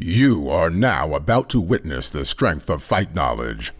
You are now about to witness the strength of fight knowledge.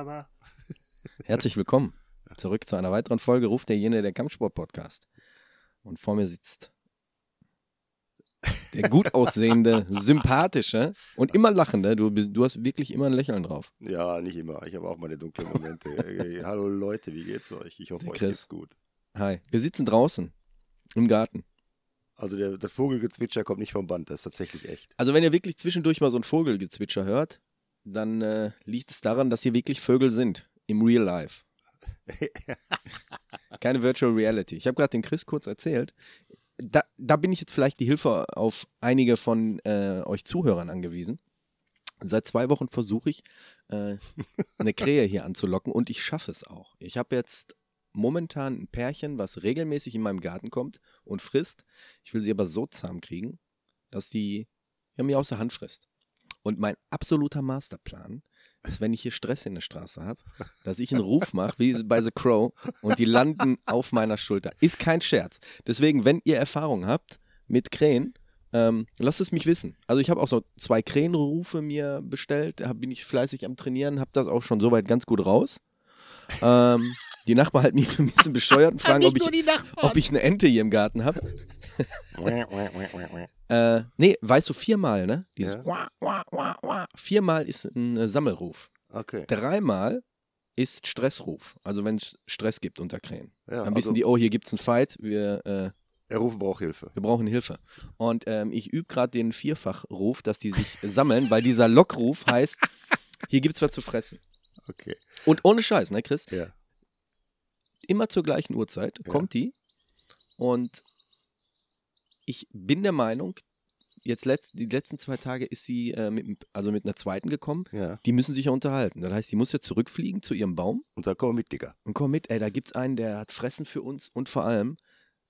Aber. Herzlich willkommen zurück zu einer weiteren Folge Ruft der Jene der Kampfsport-Podcast. Und vor mir sitzt der gut aussehende, sympathische und immer lachende. Du, bist- du hast wirklich immer ein Lächeln drauf. Ja, nicht immer. Ich habe auch meine dunklen Momente. Äh, Hallo Leute, wie geht's euch? Ich hoffe, Der euch Chris. geht's gut. Hi. Wir sitzen draußen im Garten. Also der, der Vogelgezwitscher kommt nicht vom Band, das ist tatsächlich echt. Also wenn ihr wirklich zwischendurch mal so ein Vogelgezwitscher hört, dann äh, liegt es daran, dass hier wirklich Vögel sind. Im Real Life. Keine Virtual Reality. Ich habe gerade dem Chris kurz erzählt. Da, da bin ich jetzt vielleicht die Hilfe auf einige von äh, euch Zuhörern angewiesen. Seit zwei Wochen versuche ich, äh, eine Krähe hier anzulocken und ich schaffe es auch. Ich habe jetzt momentan ein Pärchen, was regelmäßig in meinem Garten kommt und frisst. Ich will sie aber so zahm kriegen, dass die ja, mir aus der Hand frisst. Und mein absoluter Masterplan ist, wenn ich hier Stress in der Straße habe, dass ich einen Ruf mache, wie bei The Crow, und die landen auf meiner Schulter. Ist kein Scherz. Deswegen, wenn ihr Erfahrung habt mit Krähen, ähm, lasst es mich wissen. Also ich habe auch so zwei Krähenrufe mir bestellt, da bin ich fleißig am Trainieren, habe das auch schon soweit ganz gut raus. Ähm, die Nachbarn halten mich für ein bisschen bescheuert und fragen, ob ich, ob ich eine Ente hier im Garten habe. Äh, nee, weißt du, viermal, ne? Dieses Ja. wah, wah, wah, wah. Viermal ist ein äh, Sammelruf. Okay. Dreimal ist Stressruf. Also wenn es Stress gibt unter Krähen. Ja, Dann wissen also, die, oh, hier gibt es einen Fight, wir, äh, er ruft braucht Hilfe. wir brauchen Hilfe. Und ähm, ich übe gerade den Vierfachruf, dass die sich sammeln, weil dieser Lockruf heißt, hier gibt es was zu fressen. Okay. Und ohne Scheiß, ne, Chris? Ja. immer zur gleichen Uhrzeit Ja. kommt die und ich bin der Meinung, jetzt letzt, die letzten zwei Tage ist sie äh, mit, also mit einer zweiten gekommen. Ja. Die müssen sich ja unterhalten. Das heißt, die muss jetzt zurückfliegen zu ihrem Baum Und dann komm mit, Digga. und komm mit. Ey, da gibt's einen, der hat Fressen für uns und vor allem,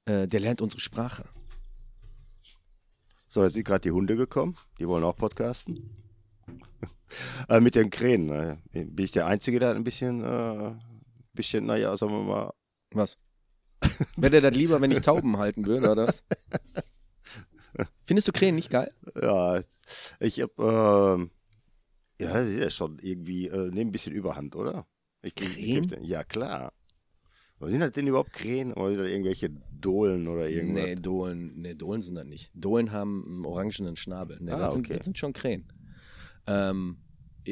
äh, der lernt unsere Sprache. So, jetzt sind gerade die Hunde gekommen. Die wollen auch podcasten. äh, mit den Krähen. Äh, bin ich der Einzige, der ein bisschen, äh, bisschen, naja, sagen wir mal, Was? Wäre dir das lieber, wenn ich Tauben halten würde, oder was? Findest du Krähen nicht geil? Ja, ich hab, ähm, ja, das ist ja schon irgendwie, äh, nehmen ein bisschen Überhand, oder? Ich, ich- ich Krähen? geb den- ja, klar. Was sind das denn überhaupt Krähen oder irgendwelche Dohlen oder irgendwas? Nee, Dohlen, nee, Dohlen sind das nicht. Dohlen haben einen orangenen Schnabel. Nee, Ah, das, sind, okay. das sind schon Krähen. Ähm,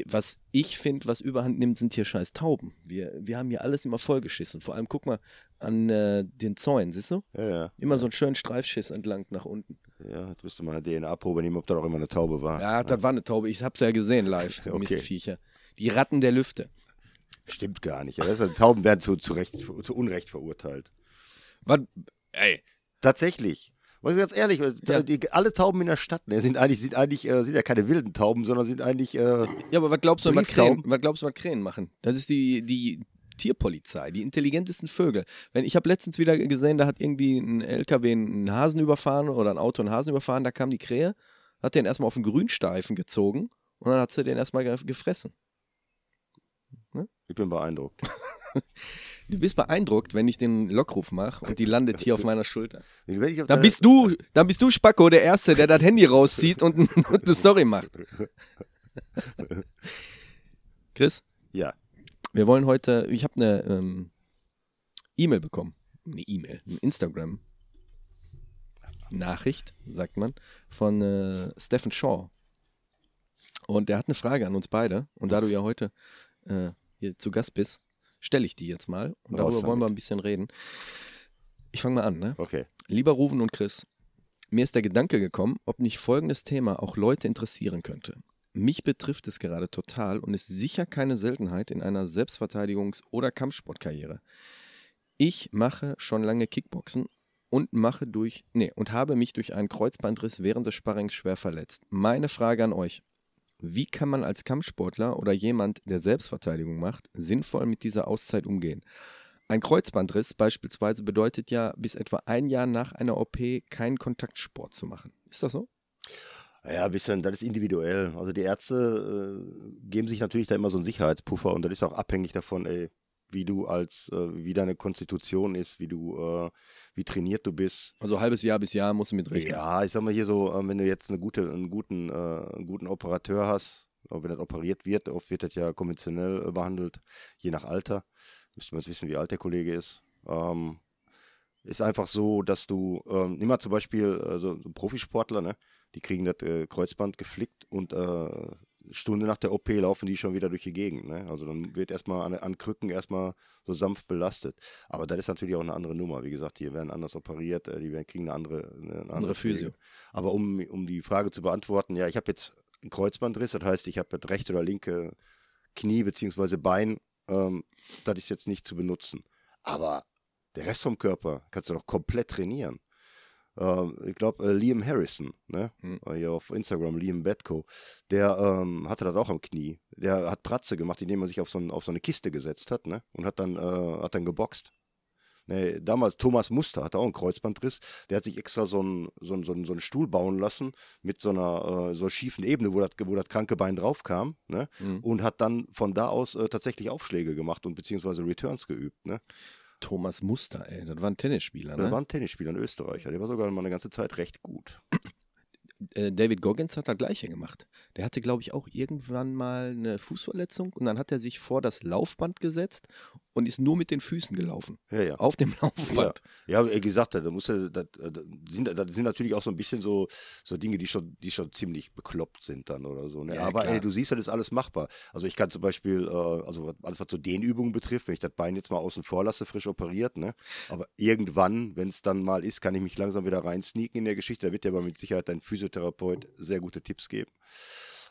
was ich finde, was überhand nimmt, sind hier scheiß Tauben. Wir, wir haben hier alles immer vollgeschissen. Vor allem, guck mal an äh, den Zäunen, siehst du? Ja, ja. Immer so einen schönen Streifschiss entlang nach unten. Ja, jetzt müsste man eine DNA-Probe nehmen, ob da auch immer eine Taube war. Ja, das war eine Taube. Ich hab's ja gesehen live. Okay. Mistviecher. Die Ratten der Lüfte. Stimmt gar nicht. Ja, ist, Tauben werden zu, zu, Recht, zu Unrecht verurteilt. Was? Ey. Tatsächlich. Was ganz ehrlich, Ja. die, alle Tauben in der Stadt ne, sind eigentlich, sind eigentlich äh, sind ja keine wilden Tauben, sondern sind eigentlich äh, Ja, aber was glaubst du, was Krähen, was glaubst du, was Krähen machen? Das ist die, die Tierpolizei, die intelligentesten Vögel. Wenn ich habe letztens wieder gesehen, da hat irgendwie ein LKW einen Hasen überfahren oder ein Auto einen Hasen überfahren, da kam die Krähe, hat den erstmal auf den Grünstreifen gezogen und dann hat sie den erstmal ge- gefressen. ich bin beeindruckt. Du bist beeindruckt, wenn ich den Lockruf mache und die landet hier auf meiner Schulter. Dann bist du, dann bist du Spacko der Erste, der das Handy rauszieht und, und eine Story macht. Chris? Ja. Wir wollen heute, ich habe eine ähm, E-Mail bekommen. Eine E-Mail, eine Instagram-Nachricht, sagt man, von äh, Stephen Shaw. Und der hat eine Frage an uns beide. Und da du ja heute äh, hier zu Gast bist, stelle ich die jetzt mal. Und Raus darüber wollen wir damit. ein bisschen reden. Ich fange mal an, ne? Okay. Lieber Ruven und Chris, mir ist der Gedanke gekommen, ob nicht folgendes Thema auch Leute interessieren könnte. Mich betrifft es gerade total und ist sicher keine Seltenheit in einer Selbstverteidigungs- oder Kampfsportkarriere. Ich mache schon lange Kickboxen und mache durch, nee, und habe mich durch einen Kreuzbandriss während des Sparrings schwer verletzt. Meine Frage an euch. Wie kann man als Kampfsportler oder jemand, der Selbstverteidigung macht, sinnvoll mit dieser Auszeit umgehen? Ein Kreuzbandriss beispielsweise bedeutet ja, bis etwa ein Jahr nach einer OP keinen Kontaktsport zu machen. Ist das so? Ja, ein bisschen, das ist individuell. Also die Ärzte äh, geben sich natürlich da immer so einen Sicherheitspuffer und das ist auch abhängig davon, ey, wie du als, äh, wie deine Konstitution ist, wie du, äh, wie trainiert du bist. Also halbes Jahr bis Jahr musst du mitrechnen. Ja, ich sag mal hier so, äh, wenn du jetzt eine gute, einen guten, äh, einen guten Operateur hast, auch wenn das operiert wird, oft wird das ja konventionell äh, behandelt, je nach Alter. Müsste man jetzt wissen, wie alt der Kollege ist. Ähm, ist einfach so, dass du, ähm, nimm mal zum Beispiel äh, so, so Profisportler, ne? Die kriegen das äh, Kreuzband geflickt und äh, Stunde nach der OP laufen die schon wieder durch die Gegend. Ne? Also dann wird erstmal an, an Krücken erstmal so sanft belastet. Aber das ist natürlich auch eine andere Nummer. Wie gesagt, die werden anders operiert, äh, die werden, kriegen eine andere, eine andere, Andere Physio. Aber um, um die Frage zu beantworten, ja, ich habe jetzt einen Kreuzbandriss, das heißt, ich habe das rechte oder linke Knie bzw. Bein, ähm, das ist jetzt nicht zu benutzen. Aber der Rest vom Körper kannst du doch komplett trainieren. Ähm, ich glaube, äh, Liam Harrison, ne? Hm. Äh, Hier auf Instagram, Liam Betko, der ähm, hatte das auch am Knie. Der hat Pratze gemacht, indem er sich auf so, ein, auf so eine Kiste gesetzt hat, ne? Und hat dann, äh, hat dann geboxt. Nee, damals Thomas Muster hatte auch einen Kreuzbandriss. Der hat sich extra so einen, so einen, so einen, so einen Stuhl bauen lassen mit so einer äh, so schiefen Ebene, wo das, wo das kranke Bein drauf kam. Ne? Mhm. Und hat dann von da aus äh, tatsächlich Aufschläge gemacht und beziehungsweise Returns geübt. Ne? Thomas Muster, ey, das war ein Tennisspieler, Das ne? war ein Tennisspieler, ein Österreicher. Der war sogar mal eine ganze Zeit recht gut. Äh, David Goggins hat das gleiche gemacht. Der hatte, glaube ich, auch irgendwann mal eine Fußverletzung und dann hat er sich vor das Laufband gesetzt und ist nur mit den Füßen gelaufen. Ja, ja. Auf dem Ja, Laufband. ja wie gesagt, da muss er, das, äh, das, sind, das sind natürlich auch so ein bisschen so, so Dinge, die schon, die schon ziemlich bekloppt sind dann oder so. Ne? Ja, Aber ey, du siehst, das ist alles machbar. Also ich kann zum Beispiel, äh, also was- alles was so Dehnübungen betrifft, wenn ich das Bein jetzt mal außen vor lasse, frisch operiert, ne? Aber irgendwann, wenn es dann mal ist, kann ich mich langsam wieder reinsneaken in der Geschichte. Da wird dir aber mit Sicherheit dein Physiotherapeut sehr gute Tipps geben.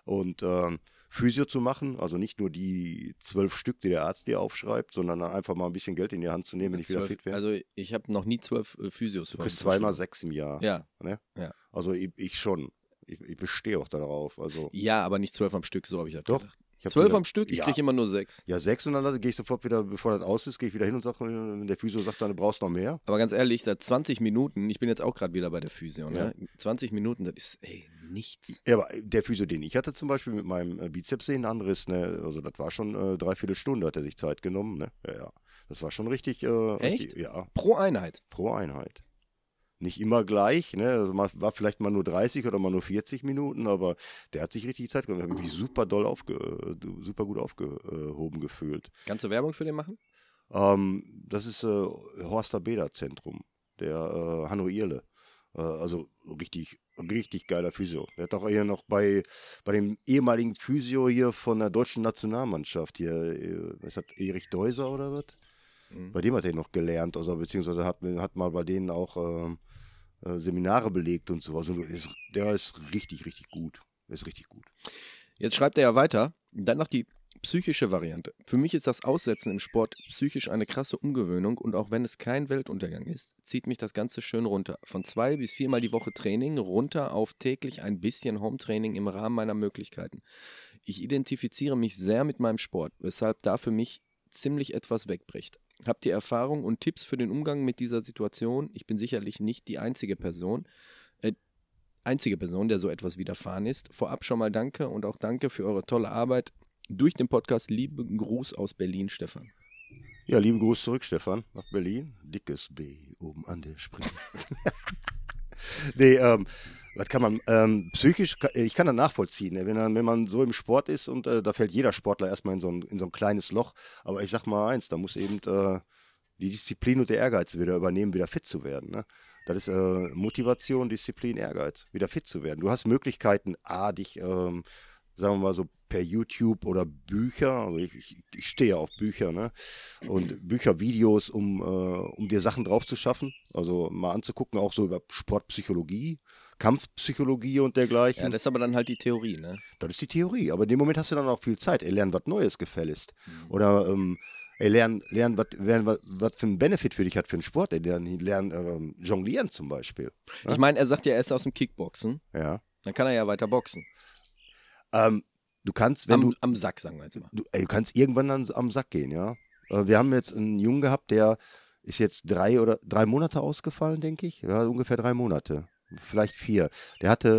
Und ähm, Physio zu machen, also nicht nur die zwölf Stück, die der Arzt dir aufschreibt, sondern einfach mal ein bisschen Geld in die Hand zu nehmen, wenn ich wieder Zwölf, fit werde. also ich habe noch nie zwölf äh, Physios Du kriegst zweimal sechs im Jahr. Ja. Ne? Ja. Also ich, ich schon. Ich, ich bestehe auch darauf. Also Ja, aber nicht zwölf am Stück, so habe ich das Doch. gedacht. Zwölf am Stück, ich ja, kriege immer nur sechs. Ja, sechs und dann gehe ich sofort wieder, bevor das aus ist, gehe ich wieder hin und sage, wenn der Physio sagt, dann du brauchst noch mehr. Aber ganz ehrlich, da 20 Minuten, ich bin jetzt auch gerade wieder bei der Physio, ne? 20 Minuten, das ist, ey, nichts. Ja, aber der Physio, den ich hatte zum Beispiel mit meinem äh, Bizepssehnenanriss, ne, also das war schon äh, dreiviertel Stunde, hat er sich Zeit genommen, ne? Ja, ja. Das war schon richtig, äh, Echt? Richtig, ja, Pro Einheit. pro Einheit. Nicht immer gleich, ne? Also mal, war vielleicht mal nur 30 oder mal nur 40 Minuten, aber der hat sich richtig Zeit genommen. Da habe ich mich super doll aufge, äh, super gut aufgehoben gefühlt. Kannst du Werbung für den machen? Ähm, das ist äh, Horster Beder Zentrum, der äh, Hanno Irle. Äh, also richtig, richtig geiler Physio. Der hat auch hier noch bei, bei dem ehemaligen Physio hier von der deutschen Nationalmannschaft hier, äh, was hat Erich Deuser oder was? Mhm. Bei dem hat er noch gelernt, also beziehungsweise hat, hat mal bei denen auch ähm, äh, Seminare belegt und so. Also ist, der ist richtig, richtig gut. Ist richtig gut. Jetzt schreibt er ja weiter, dann noch die psychische Variante. Für mich ist das Aussetzen im Sport psychisch eine krasse Umgewöhnung und auch wenn es kein Weltuntergang ist, zieht mich das Ganze schön runter. Von zwei bis viermal die Woche Training runter auf täglich ein bisschen Home-Training im Rahmen meiner Möglichkeiten. Ich identifiziere mich sehr mit meinem Sport, weshalb da für mich ziemlich etwas wegbricht. Habt ihr Erfahrung und Tipps für den Umgang mit dieser Situation? Ich bin sicherlich nicht die einzige Person, äh, einzige Person, der so etwas widerfahren ist. Vorab schon mal danke und auch danke für eure tolle Arbeit durch den Podcast. Lieben Gruß aus Berlin, Stefan. Ja, lieben Gruß zurück, Stefan, nach Berlin. Dickes B oben an der Spree. nee, ähm, was kann man, ähm, psychisch, ka- ich kann das nachvollziehen, ne? wenn, man- wenn man so im Sport ist und äh, da fällt jeder Sportler erstmal in so, ein, in so ein kleines Loch. Aber ich sag mal eins, da muss eben äh, die Disziplin und der Ehrgeiz wieder übernehmen, wieder fit zu werden. Ne? Das ist äh, Motivation, Disziplin, Ehrgeiz, wieder fit zu werden. Du hast Möglichkeiten, A, dich, ähm, sagen wir mal so per YouTube oder Bücher, also ich, ich, ich stehe auf Bücher, ne? Und Bücher, Videos, um, äh, um dir Sachen drauf zu schaffen. Also mal anzugucken, auch so über Sportpsychologie, Kampfpsychologie und dergleichen. Ja, das ist aber dann halt die Theorie, ne? Das ist die Theorie. Aber in dem Moment hast du dann auch viel Zeit. Ey, lernen was Neues gefälligst. Mhm. Oder ähm, ey, lernen, was, lernen, was, für einen Benefit für dich hat für einen Sport. Ey, lernen, ähm, jonglieren zum Beispiel. Ja? Ich meine, er sagt ja, er ist aus dem Kickboxen. Ja. Dann kann er ja weiter boxen. Ähm, du kannst, wenn Am, du, am Sack, sagen wir jetzt mal. du, ey, du kannst irgendwann dann am Sack gehen, ja. Äh, wir haben jetzt einen Jungen gehabt, der ist jetzt drei oder drei Monate ausgefallen, denke ich. Ja, ungefähr drei Monate. Vielleicht vier. Der hatte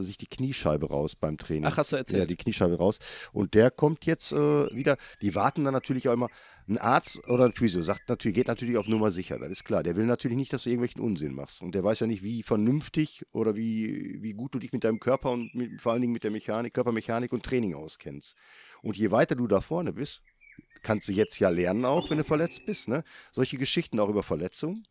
äh, sich die Kniescheibe raus beim Training. Ach, hast du erzählt? Ja, die Kniescheibe raus. Und der kommt jetzt äh, wieder. Die warten dann natürlich auch immer. Ein Arzt oder ein Physio sagt natürlich, geht natürlich auf Nummer sicher. Das ist klar. Der will natürlich nicht, dass du irgendwelchen Unsinn machst. Und der weiß ja nicht, wie vernünftig oder wie, wie gut du dich mit deinem Körper und mit, vor allen Dingen mit der Mechanik, Körpermechanik und Training auskennst. Und je weiter du da vorne bist, kannst du jetzt ja lernen auch, wenn du verletzt bist. Ne? Solche Geschichten auch über Verletzungen.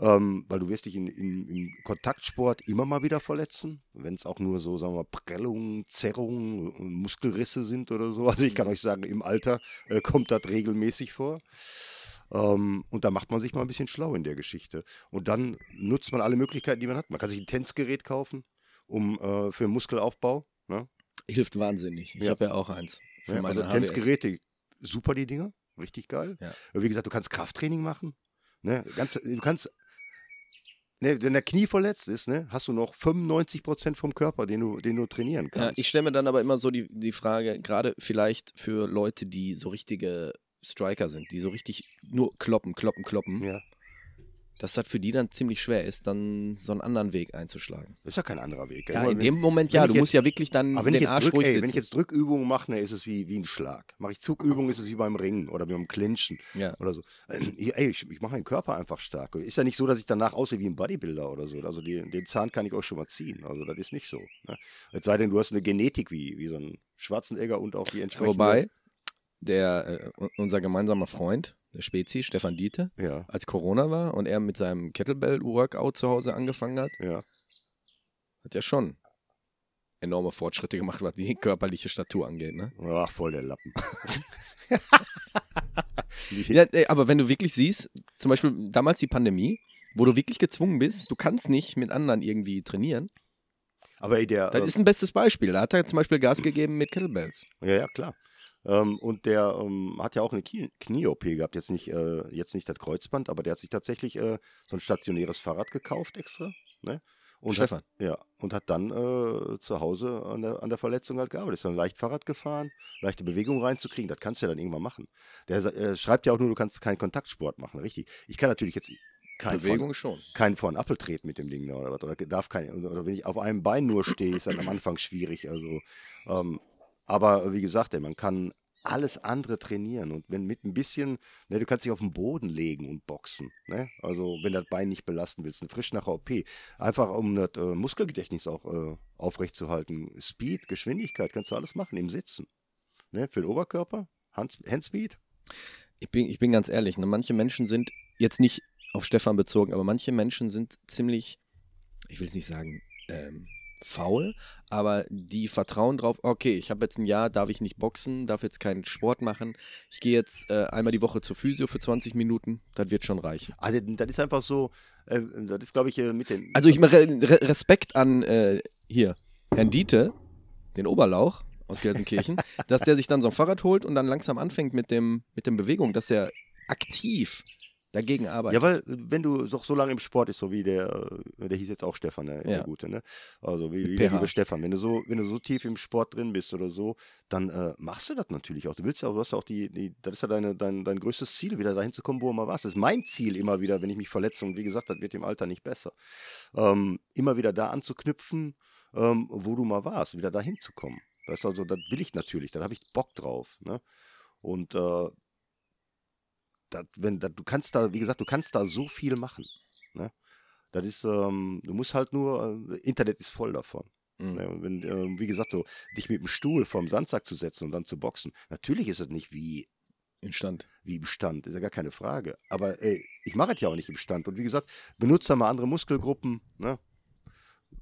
Ähm, weil du wirst dich in, in, im Kontaktsport immer mal wieder verletzen, wenn es auch nur so, sagen wir mal, Prellungen, Zerrungen, Muskelrisse sind oder so. Also ich kann euch sagen, im Alter äh, kommt das regelmäßig vor. Ähm, und da macht man sich mal ein bisschen schlau in der Geschichte. Und dann nutzt man alle Möglichkeiten, die man hat. Man kann sich ein Tänzgerät kaufen, um äh, für Muskelaufbau. Ne? Hilft wahnsinnig. Ich Ja. habe ja auch eins. Für Ja, meine also. Tänzgeräte, super die Dinger, richtig geil. Ja. Wie gesagt, du kannst Krafttraining machen. Ne? Ganz, du kannst, ne, wenn der Knie verletzt ist, ne, hast du noch 95 Prozent vom Körper, den du, den du trainieren Ja, kannst. ich stelle mir dann aber immer so die, die Frage, gerade vielleicht für Leute, die so richtige Striker sind, die so richtig nur kloppen, kloppen, kloppen, ja, dass das für die dann ziemlich schwer ist, dann so einen anderen Weg einzuschlagen. das ist ja kein anderer Weg. Ja, Nur in wenn- dem Moment ja, ich du jetzt- musst ja wirklich dann aber wenn ich, den jetzt Arsch drück, ruhig ey, wenn ich jetzt Drückübungen mache, ne, ist es wie, wie ein Schlag. Mache ich Zugübungen, ist es wie beim Ringen oder beim Clinchen ja. oder so. Äh, Ey, ich, ich mache den Körper einfach stark. Ist ja nicht so, dass ich danach aussehe wie ein Bodybuilder oder so. Also die, den Zahn kann ich auch schon mal ziehen. Also das ist nicht so. Ne? Es sei denn, du hast eine Genetik wie, wie so ein Schwarzenegger und auch die entsprechende. Wobei, der, äh, unser gemeinsamer Freund, der Spezi, Stefan Diete, Ja, als Corona war und er mit seinem Kettlebell-Workout zu Hause angefangen hat, ja. hat er schon enorme Fortschritte gemacht, was die körperliche Statur angeht. Ne? Ach, voll der Lappen. Ja, ey, aber wenn du wirklich siehst, zum Beispiel damals die Pandemie, wo du wirklich gezwungen bist, du kannst nicht mit anderen irgendwie trainieren. Aber ey, der. Das äh, ist ein bestes Beispiel. Da hat er zum Beispiel Gas gegeben mit Kettlebells. ja, ja, klar. Ähm, und der ähm, hat ja auch eine Knie- Knie-OP gehabt. Jetzt nicht, äh, jetzt nicht das Kreuzband, aber der hat sich tatsächlich äh, so ein stationäres Fahrrad gekauft extra. Ne? Und Stefan. Hat, ja, und hat dann äh, zu Hause an der, an der Verletzung halt gearbeitet. Ist dann leicht Fahrrad gefahren, leichte Bewegung reinzukriegen. Das kannst du ja dann irgendwann machen. Der äh, schreibt ja auch nur, du kannst keinen Kontaktsport machen. Richtig. Ich kann natürlich jetzt keinen von, Bewegung schon. keinen vor den Appel treten mit dem Ding da oder was. Oder darf kein, oder wenn ich auf einem Bein nur stehe, ist dann am Anfang schwierig. Also, ähm, aber wie gesagt, ey, man kann alles andere trainieren und wenn mit ein bisschen, ne, du kannst dich auf den Boden legen und boxen, ne? Also wenn das Bein nicht belasten willst, frisch nach OP, einfach um das äh, Muskelgedächtnis auch äh, aufrechtzuerhalten. Speed, Geschwindigkeit, kannst du alles machen im Sitzen, ne? Für den Oberkörper, Hand, Handspeed. Ich bin, ich bin ganz ehrlich, ne? manche Menschen sind jetzt nicht auf Stefan bezogen, aber manche Menschen sind ziemlich, ich will es nicht sagen, ähm, faul, aber die vertrauen drauf, okay, ich habe jetzt ein Jahr, darf ich nicht boxen, darf jetzt keinen Sport machen, ich gehe jetzt äh, einmal die Woche zur Physio für 20 Minuten, das wird schon reichen. Ah, das, ist einfach so, äh, das ist glaube ich äh, mit den. Also ich mache Re Respekt an äh, hier, Herrn Diete, den Oberlauch aus Gelsenkirchen, dass der sich dann so ein Fahrrad holt und dann langsam anfängt mit dem, mit dem Bewegung, dass er aktiv dagegen arbeitet. Ja, weil wenn du doch so lange im Sport ist, so wie der, äh, der hieß jetzt auch Stefan, der, der Ja. Gute, ne? Also wie, wie der liebe Stefan, wenn du so, wenn du so tief im Sport drin bist oder so, dann äh, machst du das natürlich auch. Du willst ja, du hast ja auch die, die das ist ja deine, dein, dein größtes Ziel, wieder dahin zu kommen, wo du mal warst. Das ist mein Ziel immer wieder, wenn ich mich verletze und wie gesagt, das wird im Alter nicht besser. Ähm, immer wieder da anzuknüpfen, ähm, wo du mal warst, wieder dahin zu kommen. Das ist also, das will ich natürlich, da habe ich Bock drauf. Ne? Und äh, das, wenn, das, du kannst da, wie gesagt, du kannst da so viel machen. Ne? Das ist, ähm, du musst halt nur, äh, Internet ist voll davon. Mhm. Ne? Wenn, ähm, wie gesagt, so, dich mit dem Stuhl vorm Sandsack zu setzen und dann zu boxen, natürlich ist es nicht wie, Im Stand. wie im Stand, ist ja gar keine Frage. Aber ey, ich mache es ja auch nicht im Stand. Und wie gesagt, benutze mal andere Muskelgruppen, ne?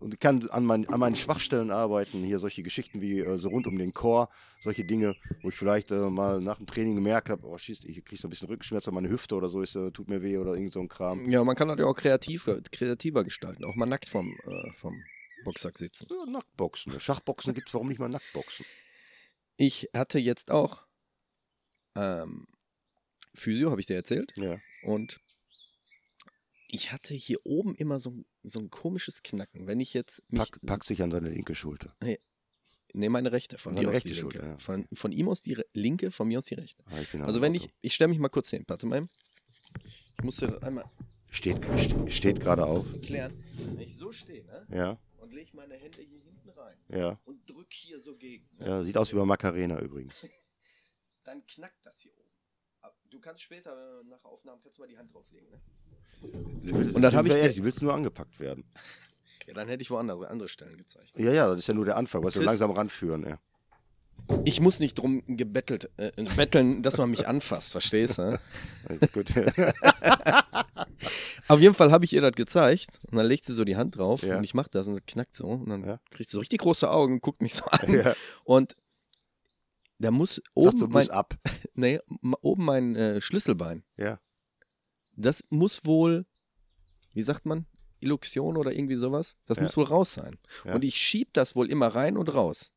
Und kann an, mein, an meinen Schwachstellen arbeiten. Hier solche Geschichten wie äh, so rund um den Chor, solche Dinge, wo ich vielleicht äh, mal nach dem Training gemerkt habe, oh schieß, ich krieg so ein bisschen Rückenschmerz an meine Hüfte oder so, ist, äh, tut mir weh oder irgend so ein Kram. Ja, man kann das ja auch kreativ, kreativer gestalten, auch mal nackt vom, äh, vom Boxsack sitzen. Ja, Nacktboxen. Schachboxen gibt es, warum nicht mal Nacktboxen? Ich hatte jetzt auch ähm, Physio, habe ich dir erzählt. Ja. Und ich hatte hier oben immer so, ein- so ein komisches Knacken. Wenn ich jetzt mich, Pack, packt sich an seine linke Schulter. nee, meine rechte, von dir aus die linke. Schulter, ja. Von, von ihm aus die linke, von mir aus die rechte. Ah, Also wenn Auto. ich, ich stelle mich mal kurz hin, warte mal. Ich musste das einmal Steht, st- steht gerade auf. klären. Wenn ich so stehe, ne? Ja, Und lege meine Hände hier hinten rein ja. und drück hier so gegen. Ne? Ja, sieht aus wie bei Macarena übrigens. Dann knackt das hier oben. Du kannst später nach Aufnahmen kannst du mal die Hand drauflegen, ne? Und das sind hab ich ehrlich, du willst nur angepackt werden. Ja, dann hätte ich wo andere, andere Stellen gezeigt. Ja, ja, das ist ja nur der Anfang, was wir langsam ranführen. Ja. Ich muss nicht drum gebettelt, äh, betteln, dass man mich anfasst, verstehst du? Gut. Auf jeden Fall habe ich ihr das gezeigt und dann legt sie so die Hand drauf Ja. und ich mache das und das knackt so und dann Ja. kriegt sie so richtig große Augen und guckt mich so an ja. und da muss oben so, mein, ab. nee, oben mein äh, Schlüsselbein, Ja. das muss wohl, wie sagt man, Illuktion oder irgendwie sowas, das Ja. muss wohl raus sein. Ja. Und ich schieb das wohl immer rein und raus.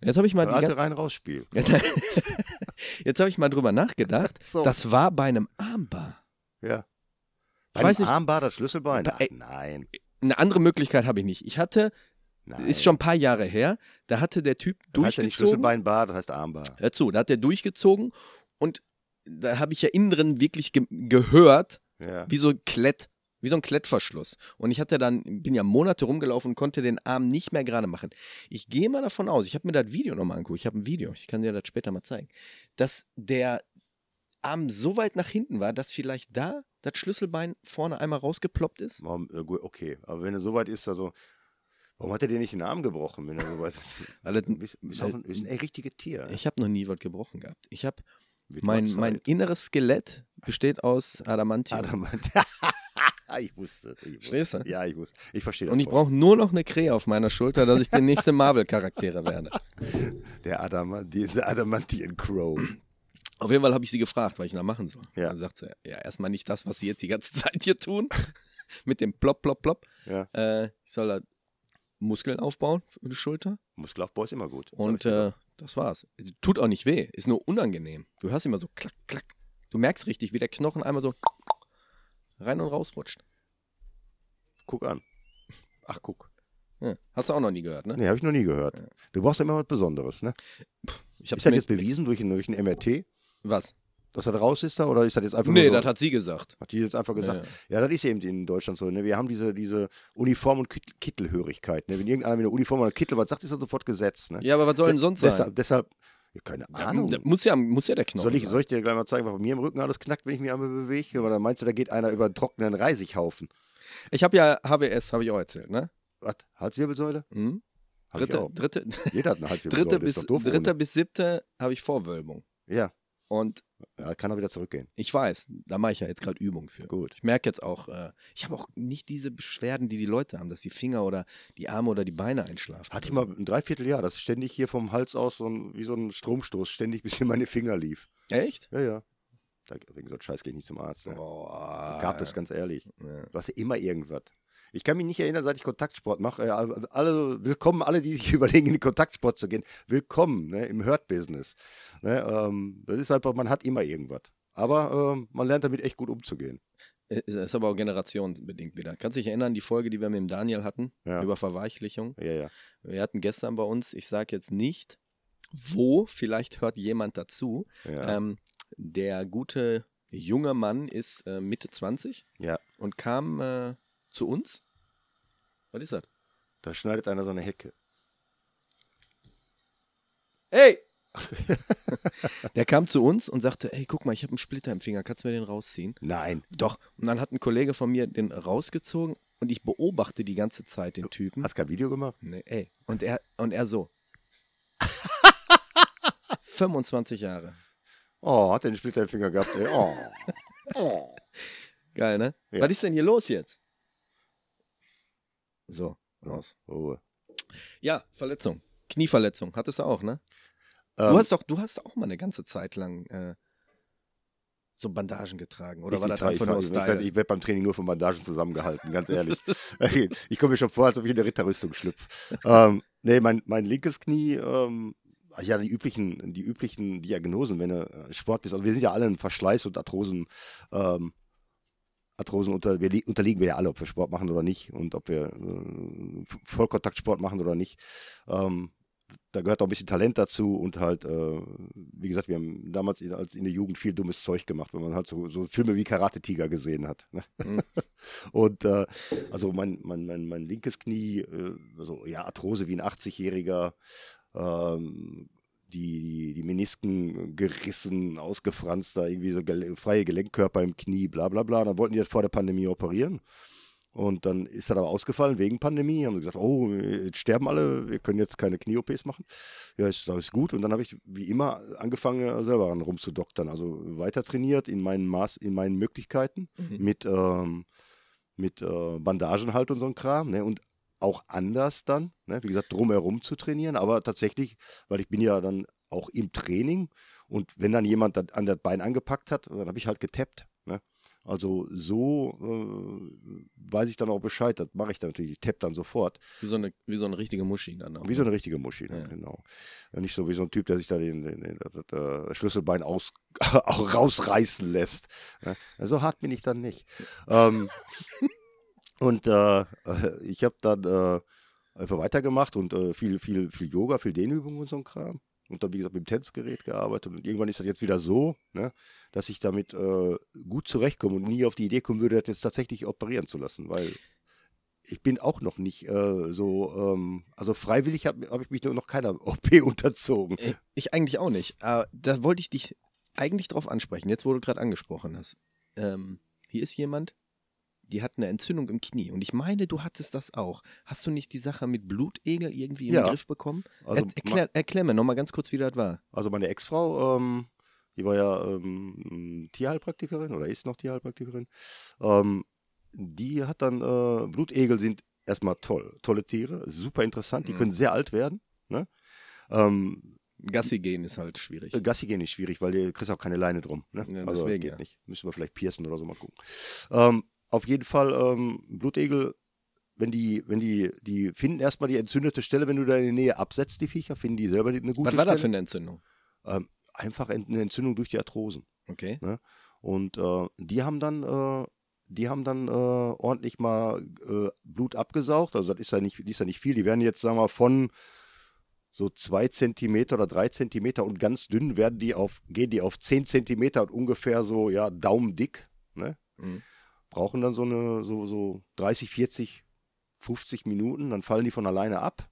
Und jetzt habe ich mal die Alte gan- rein-raus-Spiel. Jetzt habe ich mal drüber nachgedacht. So. Das war bei einem Armbar. Ja. Ich Bei weiß einem Armbar das Schlüsselbein? Bei- Ach, nein. Eine andere Möglichkeit habe ich nicht. Ich hatte, nein. ist schon ein paar Jahre her, da hatte der Typ das heißt ja nicht durchgezogen. Schlüsselbeinbar, das heißt Armbar. Hör zu, da hat der durchgezogen und da habe ich ja innen drin wirklich ge gehört, Ja. wie so ein Klett, wie so ein Klettverschluss. Und ich hatte dann, bin ja Monate rumgelaufen und konnte den Arm nicht mehr gerade machen. Ich gehe mal davon aus, ich habe mir das Video nochmal angeguckt, ich habe ein Video, ich kann dir das später mal zeigen, dass der Arm so weit nach hinten war, dass vielleicht da das Schlüsselbein vorne einmal rausgeploppt ist. Warum, äh, okay, aber wenn er so weit ist, also, warum hat er dir nicht den Arm gebrochen, wenn er so weit ist? Weil Du bist, bist auch ein, bist ein richtiges Tier. Ich habe noch nie was gebrochen gehabt. Ich habe mein, mein inneres Skelett besteht aus Adamantium. Adamant. ich wusste. Ich wusste. Verstehst du? Ja, ich wusste. Ich verstehe das. Und ich brauche nur noch eine Krähe auf meiner Schulter, dass ich der nächste Marvel-Charaktere werde. Der Adamant, diese Adamantian Crow. Auf jeden Fall habe ich sie gefragt, was ich da machen soll. Ja. Dann sagt sie, ja, erstmal nicht das, was sie jetzt die ganze Zeit hier tun, mit dem Plop, Plop, Plop. Ja. Äh, ich soll da Muskeln aufbauen für die Schulter. Muskelaufbau ist immer gut. Und ich äh, das war's. Es tut auch nicht weh, ist nur unangenehm. Du hörst immer so klack, klack. Du merkst richtig, wie der Knochen einmal so rein und raus rutscht. doch. Guck an. Ach, guck. Ja. Hast du auch noch nie gehört, ne? Nee, habe ich noch nie gehört. Ja. Du brauchst ja immer was Besonderes, ne? Ich hab's Ist das jetzt bewiesen durch, durch ein MRT, Was? Dass das raus ist da? Oder ist das jetzt einfach Nee, nur so? das hat sie gesagt. Hat die jetzt einfach gesagt, Ja, ja, das ist eben in Deutschland so. Ne? Wir haben diese, diese Uniform- und Kit- Kittelhörigkeit. Ne? Wenn irgendeiner mit einer Uniform oder Kittel was sagt, ist das sofort Gesetz. Ne? Ja, aber was soll denn sonst sein? Deshalb, deshalb ja, keine Ahnung. da muss ja, muss ja der Knochen Soll ich, sein. soll ich dir gleich mal zeigen, was bei mir im Rücken alles knackt, wenn ich mich einmal bewege? Oder meinst du, da geht einer über einen trockenen Reisighaufen? Ich habe ja HWS, habe ich auch erzählt, ne? Was? Halswirbelsäule? Mhm. Dritte, dritte, Jeder hat eine Halswirbelsäule. dritte, bis, dritte bis siebte habe ich Vorwölbung. Ja. Und ja, kann auch wieder zurückgehen. ich weiß, da mache ich ja jetzt gerade Übung für. Gut. Ich merke jetzt auch, äh, ich habe auch nicht diese Beschwerden, die die Leute haben, dass die Finger oder die Arme oder die Beine einschlafen. Hatte ich mal ein Dreivierteljahr, dass ständig hier vom Hals aus so ein, wie so ein Stromstoß ständig bis in meine Finger lief. Echt? Ja, ja. Da, wegen so Scheiß gehe ich nicht zum Arzt. Ne? Boah. Gab es ganz ehrlich. Ja. Du hast ja immer irgendwas. Ich kann mich nicht erinnern, seit ich Kontaktsport mache. Äh, alle, willkommen, alle, die sich überlegen, in den Kontaktsport zu gehen. Willkommen ne, im Hurt-Business. Ne, ähm, das ist einfach, man hat immer irgendwas. Aber ähm, man lernt damit echt gut umzugehen. Äh, Ist aber auch generationsbedingt wieder. Kannst du dich erinnern, die Folge, die wir mit dem Daniel hatten, Ja. über Verweichlichung? Ja, ja. Wir hatten gestern bei uns, ich sage jetzt nicht, wo, vielleicht hört jemand dazu. ja. Ähm, der gute junge Mann ist äh, Mitte 20 ja. und kam äh, zu uns. Was ist das? Da schneidet einer so eine Hecke. Hey! der kam zu uns und sagte, ey, guck mal, ich habe einen Splitter im Finger, kannst du mir den rausziehen? Nein. Doch. Und dann hat ein Kollege von mir den rausgezogen und ich beobachte die ganze Zeit den Typen. Hast kein Video gemacht? Nee, ey. Und er, und er so. 25 Jahre. Oh, hat den Splitter im Finger gehabt. Ey. Oh. oh. Geil, ne? Ja. Was ist denn hier los jetzt? So. raus. Oh. Ja, Verletzung. Knieverletzung. Hattest du auch, ne? Ähm, du hast doch, du hast auch mal eine ganze Zeit lang äh, so Bandagen getragen. Oder ich war das einfach nur ich, Style? werde, ich werde beim Training nur von Bandagen zusammengehalten, ganz ehrlich. ich komme mir schon vor, als ob ich in der Ritterrüstung schlüpfe. ähm, nee, mein, mein linkes Knie, ähm, ja, die üblichen, die üblichen Diagnosen, wenn du äh, Sport bist. Also wir sind ja alle in Verschleiß und Arthrosen, ähm, Arthrosen unter, wir li- unterliegen wir ja alle, ob wir Sport machen oder nicht und ob wir äh, Vollkontaktsport machen oder nicht. Ähm, da gehört auch ein bisschen Talent dazu und halt, äh, wie gesagt, wir haben damals in, als in der Jugend viel dummes Zeug gemacht, wenn man halt so, so Filme wie Karate Tiger gesehen hat. Ne? Mhm. und äh, also mein, mein, mein, mein linkes Knie, äh, also ja, Arthrose wie ein 80-Jähriger, ähm, die, die, die Menisken gerissen, ausgefranst, da irgendwie so gele freie Gelenkkörper im Knie, bla bla bla. Dann wollten die das vor der Pandemie operieren. Und dann ist das aber ausgefallen wegen Pandemie. Haben sie gesagt, oh, jetzt sterben alle, wir können jetzt keine Knie-OPs machen. Ja, ist, ist gut. Und dann habe ich wie immer angefangen, selber ran rumzudoktern. Also weiter trainiert in meinen Maß, in meinen Möglichkeiten Mhm. mit, ähm, mit äh, Bandagen halt und so ein Kram. Ne? Und auch anders dann, ne? wie gesagt, drumherum zu trainieren. Aber tatsächlich, weil ich bin ja dann auch im Training und wenn dann jemand das an das Bein angepackt hat, dann habe ich halt getappt. Ne? Also so äh, weiß ich dann auch Bescheid, das mache ich dann natürlich, ich tapp dann sofort. Wie so eine, wie so eine richtige Muschi dann auch. Wie so eine richtige Muschi, ne? Ja. genau. Nicht so wie so ein Typ, der sich da den, den, den das, äh, Schlüsselbein aus, rausreißen lässt. Ne? So hart bin ich dann nicht. ähm, und äh, ich habe dann äh, einfach weitergemacht und äh, viel, viel, viel Yoga, viel Dehnübungen und so ein Kram. Und dann, wie gesagt, mit dem Tänzgerät gearbeitet. Und irgendwann ist das jetzt wieder so, ne, dass ich damit äh, gut zurechtkomme und nie auf die Idee kommen würde, das jetzt tatsächlich operieren zu lassen, weil ich bin auch noch nicht äh, so, ähm, also freiwillig habe hab ich mich noch keiner OP unterzogen. Ich, ich eigentlich auch nicht. Aber da wollte ich dich eigentlich drauf ansprechen, jetzt wo du gerade angesprochen hast. Ähm, hier ist jemand, die hat eine Entzündung im Knie. Und ich meine, du hattest das auch. Hast du nicht die Sache mit Blutegel irgendwie im Ja. Griff bekommen? Also, er, erklär, erklär mir nochmal ganz kurz, wie das war. Also meine Ex-Frau, ähm, die war ja ähm, Tierheilpraktikerin oder ist noch Tierheilpraktikerin. Ähm, die hat dann, äh, Blutegel sind erstmal toll, tolle Tiere, super interessant, die Mhm. können sehr alt werden. Ne? Ähm, Gassi gehen ist halt schwierig. äh, Gassi gehen ist schwierig, weil du kriegst auch keine Leine drum. Ne? Ja, also deswegen, geht ja. nicht. Müssen wir vielleicht piercen oder so mal gucken. Ähm, auf jeden Fall, ähm, Blutegel, wenn die, wenn die, die finden erstmal die entzündete Stelle, wenn du da in der Nähe absetzt, die Viecher, finden die selber die- eine gute Was war das für Stelle. eine Entzündung? Ähm, einfach eine Entzündung durch die Arthrosen. Okay. Und äh, die haben dann, äh, die haben dann äh, ordentlich mal äh, Blut abgesaugt. Also das ist ja nicht, ist ja nicht viel. Die werden jetzt, sagen wir, von so zwei Zentimeter oder drei Zentimeter und ganz dünn werden die auf, gehen die auf zehn Zentimeter und ungefähr so, ja, daumendick. Ne? Mhm. Brauchen dann so eine, so, so 30, 40, 50 Minuten, dann fallen die von alleine ab.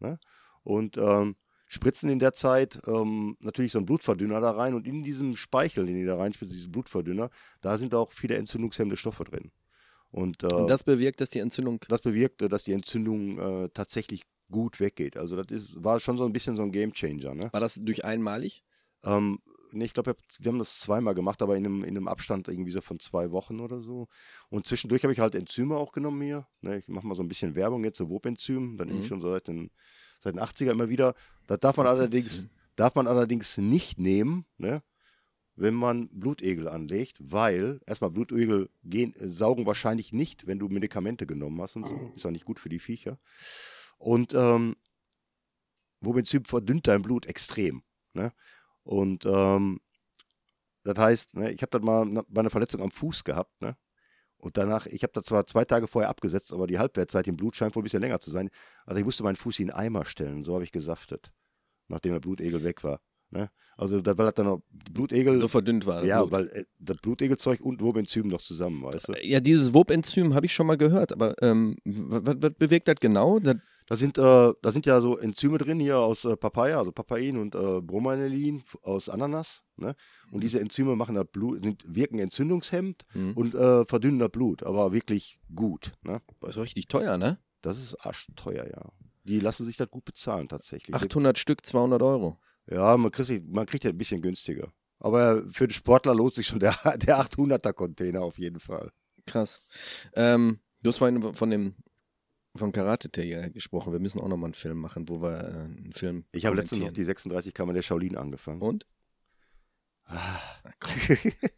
Ne? Und ähm, spritzen in der Zeit ähm, natürlich so einen Blutverdünner da rein und in diesem Speichel, den die da reinspritzen, diesen Blutverdünner, da sind auch viele entzündungshemmende Stoffe drin. Und, äh, Und das bewirkt, dass die Entzündung. das bewirkte, dass die Entzündung äh, tatsächlich gut weggeht. Also das ist, war schon so ein bisschen so ein Gamechanger. Ne? War das durch einmalig? Ähm, nee, ich glaube, wir haben das zweimal gemacht, aber in einem, in einem Abstand irgendwie so von zwei Wochen oder so. Und zwischendurch habe ich halt Enzyme auch genommen hier. Ne? Ich mache mal so ein bisschen Werbung jetzt, so Wobenzym, dann nehme ich Mhm. schon so seit den, seit den 80er immer wieder. Das darf man allerdings, darf man allerdings nicht nehmen, ne? wenn man Blutegel anlegt, weil erstmal Blutegel gehen, äh, saugen wahrscheinlich nicht, wenn du Medikamente genommen hast und so. Ist auch nicht gut für die Viecher. Und ähm, Wobenzym verdünnt dein Blut extrem. Ne? Und ähm, das heißt, ne, ich habe dann mal bei einer Verletzung am Fuß gehabt, ne? Und danach, ich habe da zwar zwei Tage vorher abgesetzt, aber die Halbwertzeit im Blut scheint wohl ein bisschen länger zu sein. Also ich musste meinen Fuß in den Eimer stellen, so habe ich gesaftet, nachdem der Blutegel weg war. Ne? Also das war dann noch Blutegel, So verdünnt war. das ja, Blut. weil äh, das Blutegelzeug und Wobenzym noch zusammen, weißt du? Ja, dieses Wobenzym habe ich schon mal gehört, aber ähm, was, was bewirkt das genau? Das, Da sind, äh, da sind ja so Enzyme drin hier aus äh, Papaya, also Papain und äh, Bromelin aus Ananas. Ne? Und diese Enzyme machen das Blut, sind, wirken entzündungshemmend Mhm. und äh, verdünnen das Blut, aber wirklich gut. Ne? das ist richtig teuer, ne? Das ist arschteuer, ja. Die lassen sich das gut bezahlen tatsächlich. 800 Stück, 200 Euro. Ja, man kriegt, man kriegt ja ein bisschen günstiger. Aber für den Sportler lohnt sich schon der, der 800er Container auf jeden Fall. Krass. Ähm, du hast vorhin von dem von Karate Tiger gesprochen. Wir müssen auch nochmal einen Film machen, wo wir äh, einen Film. Ich habe letztens noch die 36 Kammer der Shaolin angefangen. Und? Ah.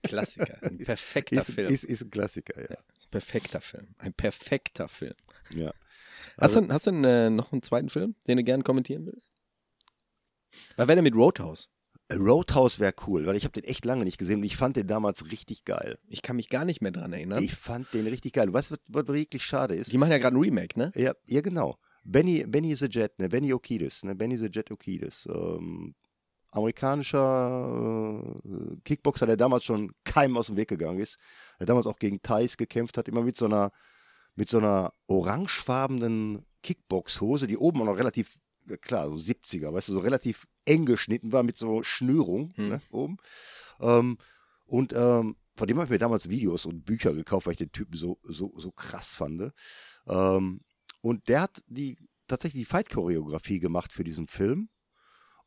Klassiker. Ein perfekter ist, Film. ist, ist ein Klassiker, ja. Ist ein perfekter Film. Ein perfekter Film. ja. Hast Also- du, hast du äh, noch einen zweiten Film, den du gerne kommentieren willst? Was wäre denn mit Roadhouse? Roadhouse wäre cool, weil ich habe den echt lange nicht gesehen und ich fand den damals richtig geil. Ich kann mich gar nicht mehr dran erinnern. Ich fand den richtig geil. Weißt du, was, was wirklich schade ist? Die machen ja gerade ein Remake, ne? Ja, ja, genau. Benny, Benny the Jet, ne? Benny Okidis, ne? Benny the Jet Okidis. Ähm, amerikanischer äh, Kickboxer, der damals schon keinem aus dem Weg gegangen ist. Der damals auch gegen Thais gekämpft hat, immer mit so einer, mit so einer orangefarbenen Kickboxhose, die oben auch noch relativ, klar, so 70er, weißt du, so relativ eng geschnitten war mit so Schnürung Hm. ne, oben. Ähm, und ähm, von dem habe ich mir damals Videos und Bücher gekauft, weil ich den Typen so, so, so krass fand. Ähm, und der hat die tatsächlich die Fight-Choreografie gemacht für diesen Film.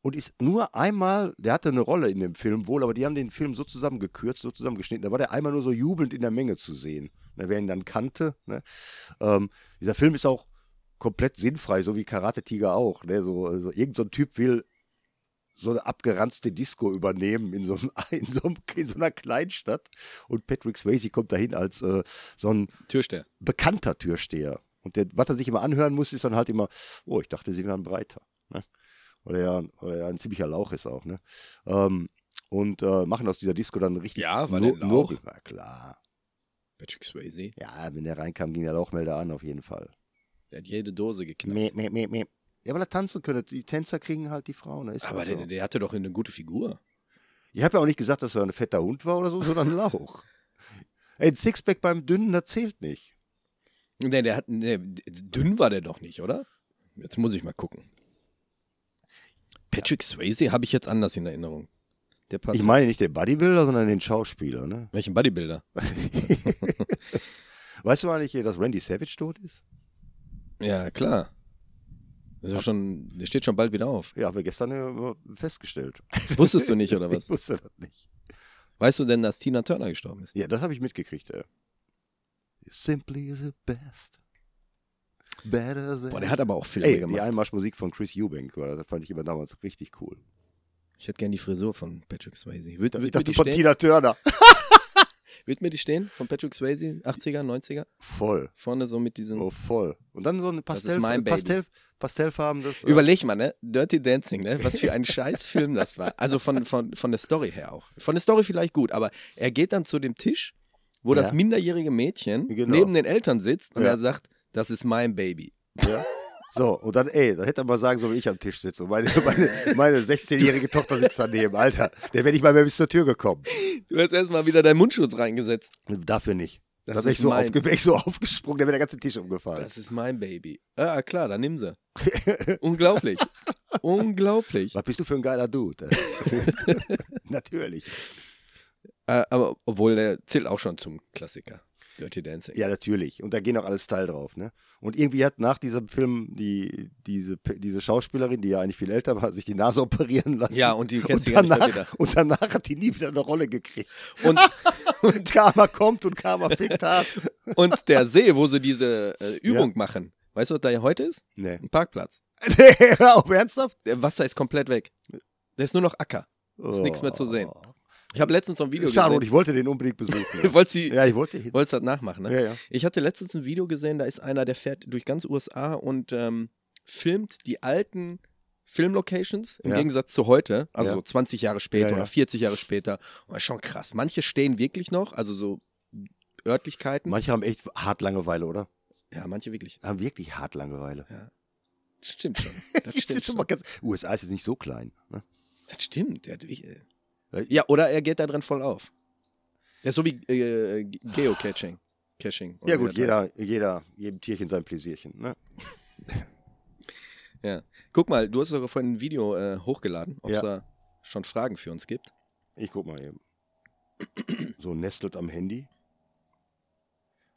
Und ist nur einmal, der hatte eine Rolle in dem Film wohl, aber die haben den Film so zusammengekürzt, so zusammengeschnitten. Da war der einmal nur so jubelnd in der Menge zu sehen. Ne, wer ihn dann kannte. Ne? Ähm, dieser Film ist auch komplett sinnfrei, so wie Karate Tiger auch. Ne? So, also irgend so ein Typ will so eine abgeranzte Disco übernehmen in so, einem, in, so einem, in so einer Kleinstadt. Und Patrick Swayze kommt dahin als äh, so ein Türsteher. bekannter Türsteher. Und der, was er sich immer anhören muss, ist dann halt immer, oh, ich dachte, sie wären breiter. Ne? Oder ja, oder ja ein ziemlicher Lauch ist auch, ne? Ähm, und äh, machen aus dieser Disco dann richtig Ja, war nur, der Lauch? Ja, klar. Patrick Swayze. Ja, wenn der reinkam, ging der Lauchmelder an, auf jeden Fall. Der hat jede Dose geknackt. Meh, meh, meh, meh. Ja, weil er tanzen können. Die Tänzer kriegen halt die Frauen. ne? Aber halt der, so. der hatte doch eine gute Figur. Ich habe ja auch nicht gesagt, dass er ein fetter Hund war oder so, sondern ein Lauch. Ey, ein Sixpack beim Dünnen, das zählt nicht. Nee, der hat, nee, dünn war der doch nicht, oder? Jetzt muss ich mal gucken. Patrick Swayze habe ich jetzt anders in Erinnerung. Ich meine nicht den Bodybuilder, sondern den Schauspieler, ne? Welchen Bodybuilder? Weißt du eigentlich, dass Randy Savage tot ist? Ja, klar. Das ist ja schon, der steht schon bald wieder auf. Ja, haben wir gestern äh, festgestellt. Wusstest du nicht, oder was? Ich wusste das nicht. Weißt du denn, dass Tina Turner gestorben ist? Ja, das habe ich mitgekriegt, ja. Simply the best. Better than. Boah, der hat aber auch Filme Ey, die gemacht. Einmarschmusik von Chris Eubank, war, das fand ich immer damals richtig cool. Ich hätte gern die Frisur von Patrick Swayze. Wird, Ich dachte die von stehen? Tina Turner. wird mir die stehen? Von Patrick Swayze? 80er, 90er? Voll. Vorne so mit diesen. Oh, voll. Und dann so eine ist Pastell, mein Baby. Pastell, Pastellfarbenes. äh, Überleg mal, ne? Dirty Dancing, ne? Was für ein scheiß Film das war. Also von, von, von der Story her auch. Von der Story vielleicht gut, aber er geht dann zu dem Tisch, wo das Ja. minderjährige Mädchen Genau. neben den Eltern sitzt und Ja. er sagt, das ist mein Baby. Ja. So, und dann, ey, dann hätte er mal sagen sollen, wenn ich am Tisch sitze. Und meine, meine, meine 16-jährige Tochter sitzt daneben. Alter, der wäre nicht mal mehr bis zur Tür gekommen. Du hast erstmal wieder deinen Mundschutz reingesetzt. Dafür nicht. Das Da wäre ich, so mein- aufge wär ich so aufgesprungen, da wäre der ganze Tisch umgefallen. Das ist mein Baby. Ja, klar, dann nimm sie. Unglaublich. Unglaublich. Was bist du für ein geiler Dude? Natürlich. Äh, aber obwohl der zählt auch schon zum Klassiker. Dirty Dancing. Ja, natürlich. Und da gehen auch alles Teil drauf, ne? Und irgendwie hat nach diesem Film die, diese, diese Schauspielerin, die ja eigentlich viel älter war, sich die Nase operieren lassen. Ja, und die kennst und danach, wieder. Und danach hat die nie wieder eine Rolle gekriegt. Und, Und Karma kommt und Karma fickt hart. und der See, wo sie diese äh, Übung machen, weißt du, was da heute ist? Nee. Ein Parkplatz. Nee, auch ernsthaft? Der Wasser ist komplett weg. Da ist nur noch Acker. Ist nichts mehr zu sehen. Ich habe letztens so ein Video Schade, gesehen. ich wollte den unbedingt besuchen. Ja, die, ja ich wollte hin. wolltest das nachmachen, ne? Ja, ja. Ich hatte letztens ein Video gesehen, da ist einer, der fährt durch ganz USA und ähm, filmt die alten Filmlocations im Ja. Gegensatz zu heute, also Ja. so 20 Jahre später Ja, ja. oder 40 Jahre später. Und das ist schon krass. Manche stehen wirklich noch, also so Örtlichkeiten. Manche haben echt hart Langeweile, oder? ja, manche wirklich. Haben wirklich hart Langeweile. Das stimmt schon. Das stimmt schon ganz, USA ist jetzt nicht so klein. Ne? Das stimmt. Hat wirklich, äh, ja, oder er geht da drin voll auf. Ist so wie äh, Geocaching. Caching. Ja gut, das heißt. jeder, jeder, jedem Tierchen sein Pläsierchen. Ne? Ja. Guck mal, du hast sogar vorhin ein Video äh, hochgeladen, ob es Ja. da schon Fragen für uns gibt. Ich guck mal eben. So nestelt am Handy.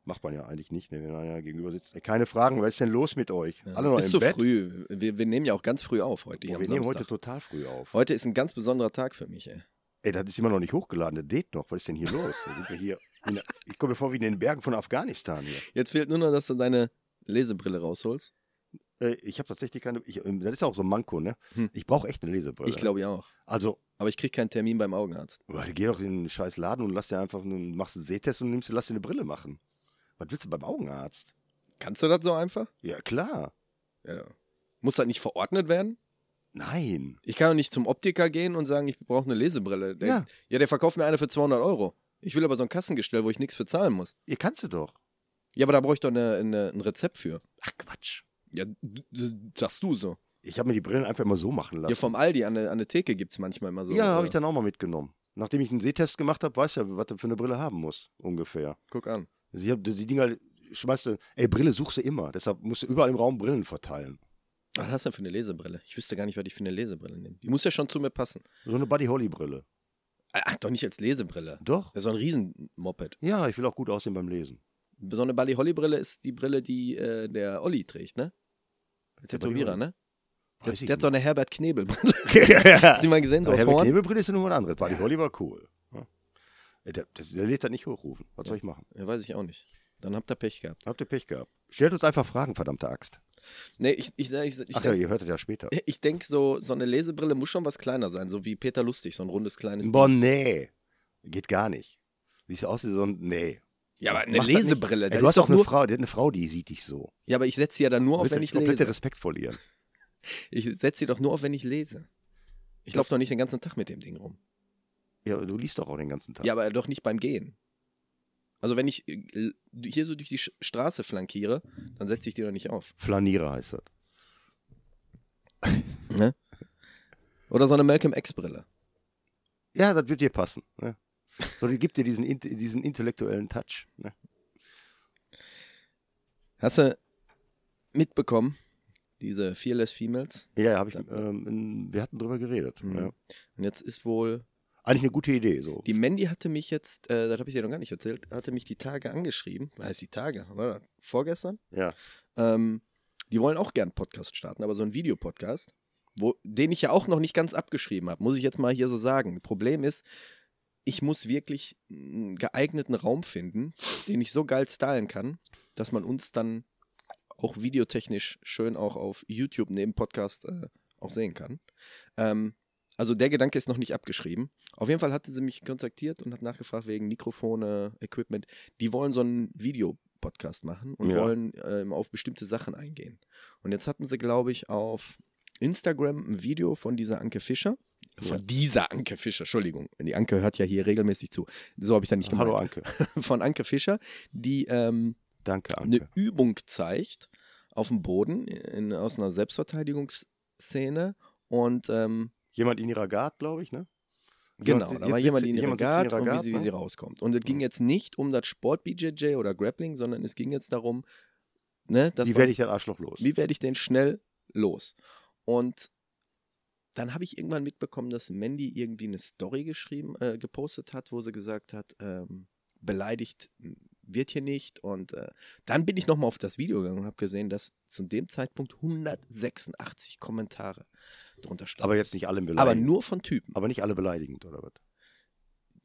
Macht man ja eigentlich nicht, ne, wenn einer gegenüber sitzt. Keine Fragen, was ist denn los mit euch? Ja. Alle noch ist im so Bett? früh. Wir, wir nehmen ja auch ganz früh auf heute. Oh, wir nehmen Samstag. heute total früh auf. Heute ist ein ganz besonderer Tag für mich, ey. Ey, das ist immer noch nicht hochgeladen, der Date noch. Was ist denn hier los? Da sind wir hier in, ich komme mir vor wie in den Bergen von Afghanistan hier. Jetzt fehlt nur noch, dass du deine Lesebrille rausholst. Äh, ich habe tatsächlich keine. Ich, ähm, das ist ja auch so ein Manko, ne? Hm. Ich brauche echt eine Lesebrille. Ich glaube ja auch. Also, Aber ich kriege keinen Termin beim Augenarzt. Warte, geh doch in den scheiß Laden und lass dir einfach einen, machst einen Sehtest und nimmst, lass dir eine Brille machen. Was willst du beim Augenarzt? Kannst du das so einfach? Ja, klar. Ja. Muss das nicht verordnet werden? Nein. Ich kann doch nicht zum Optiker gehen und sagen, ich brauche eine Lesebrille. Der, Ja. ja, der verkauft mir eine für 200 Euro. Ich will aber so ein Kassengestell, wo ich nichts für zahlen muss. Ihr kannst du doch. Ja, aber da brauche ich doch eine, eine, ein Rezept für. Ach Quatsch. Ja, sagst du so. Ich habe mir die Brillen einfach immer so machen lassen. Ja, vom Aldi an der, an der Theke gibt es manchmal immer so. ja, habe äh, ich dann auch mal mitgenommen. Nachdem ich einen Sehtest gemacht habe, weiß ja, was du für eine Brille haben muss, ungefähr. Guck an. Also ich hab, die Dinger schmeißt du, ey, Brille suchst du immer. Deshalb musst du überall im Raum Brillen verteilen. Was hast du denn für eine Lesebrille? Ich wüsste gar nicht, was ich für eine Lesebrille nehme. Die muss ja schon zu mir passen. So eine Buddy Holly Brille. Ach, doch nicht als Lesebrille. Doch. Das ist so ein Riesenmoped. Ja, ich will auch gut aussehen beim Lesen. So eine Bali Holly Brille ist die Brille, die äh, der Olli trägt, ne? Der Tätowierer, Buddy ne? Der, der hat so eine Herbert Knebel Brille. Hast du die mal gesehen? So Ja, Herbert Horn? Knebelbrille ist ja nur was anderes. Buddy Ja. Holly war cool. Ja. Ey, Der, der, der lädt das nicht hochrufen. Was soll ich machen? Ja, weiß ich auch nicht. Dann habt ihr Pech gehabt. Habt ihr Pech gehabt? Stellt uns einfach Fragen, verdammte Axt. Nee, ich, ich, ich, ich, Ach ja, denk- ihr hört das ja später. ich denke, so, so eine Lesebrille muss schon was kleiner sein, so wie Peter Lustig, so ein rundes kleines Boah, Ding. nee. Geht gar nicht. Siehst aus wie so ein. Nee. Ja, aber eine Mach. Lesebrille, Ey, du hast doch eine. Frau, die hat eine Frau, die sieht dich so. Ja, aber ich setze sie ja dann nur auf, wenn ich lese. Respekt verlieren. Ich setze sie doch nur auf, wenn ich lese. Ich laufe doch nicht den ganzen Tag mit dem Ding rum. Ja, du liest doch auch den ganzen Tag. Ja, aber doch nicht beim Gehen. Also wenn ich äh, hier so durch die Straße flankiere, dann setze ich die doch nicht auf. Flanierer heißt das. Ne? Oder so eine Malcolm X-Brille. Ja, das wird dir passen. Ne? So, die gibt dir diesen, diesen intellektuellen Touch. Ne? Hast du mitbekommen, diese Fearless Females? Ja, ja, hab ich, ähm, wir hatten drüber geredet. Mhm. Ja. Und jetzt ist wohl Eigentlich eine gute Idee. So. Die Mandy hatte mich jetzt, äh, das habe ich dir noch gar nicht erzählt, hatte mich die Tage angeschrieben. Es die Tage? Das vorgestern? Ja. Ähm, die wollen auch gern einen Podcast starten, aber so einen Videopodcast, wo, den ich ja auch noch nicht ganz abgeschrieben habe, muss ich jetzt mal hier so sagen. Problem ist, ich muss wirklich einen geeigneten Raum finden, den ich so geil stylen kann, dass man uns dann auch videotechnisch schön auch auf YouTube neben Podcast äh, auch sehen kann. Ähm, also der Gedanke ist noch nicht abgeschrieben. Auf jeden Fall hatte sie mich kontaktiert und hat nachgefragt wegen Mikrofone, Equipment. Die wollen so einen Videopodcast machen und Ja. wollen ähm, auf bestimmte Sachen eingehen. Und jetzt hatten sie, glaube ich, auf Instagram ein Video von dieser Anke Fischer. Von Ja. dieser Anke Fischer, Entschuldigung. Die Anke hört ja hier regelmäßig zu. So habe ich da nicht gemeint. Hallo Anke. Von Anke Fischer, die ähm, Danke, eine Anke. Übung zeigt auf dem Boden in, aus einer Selbstverteidigungsszene und ähm, Jemand in ihrer Gart, glaube ich, ne? Genau, da war jemand in ihrer Guard in ihrer und wie Guard, sie, wie ne? sie rauskommt. Und es ging jetzt nicht um das Sport-BJJ oder Grappling, sondern es ging jetzt darum, ne, Wie werde ich das Arschloch los? wie werde ich den schnell los? Und dann habe ich irgendwann mitbekommen, dass Mandy irgendwie eine Story geschrieben, äh, gepostet hat, wo sie gesagt hat, ähm, beleidigt wird hier nicht. Und äh, dann bin ich nochmal auf das Video gegangen und habe gesehen, dass zu dem Zeitpunkt 186 Kommentare drunter standen. Aber jetzt nicht alle Aber beleidigend. nur von Typen. Aber nicht alle beleidigend, oder was?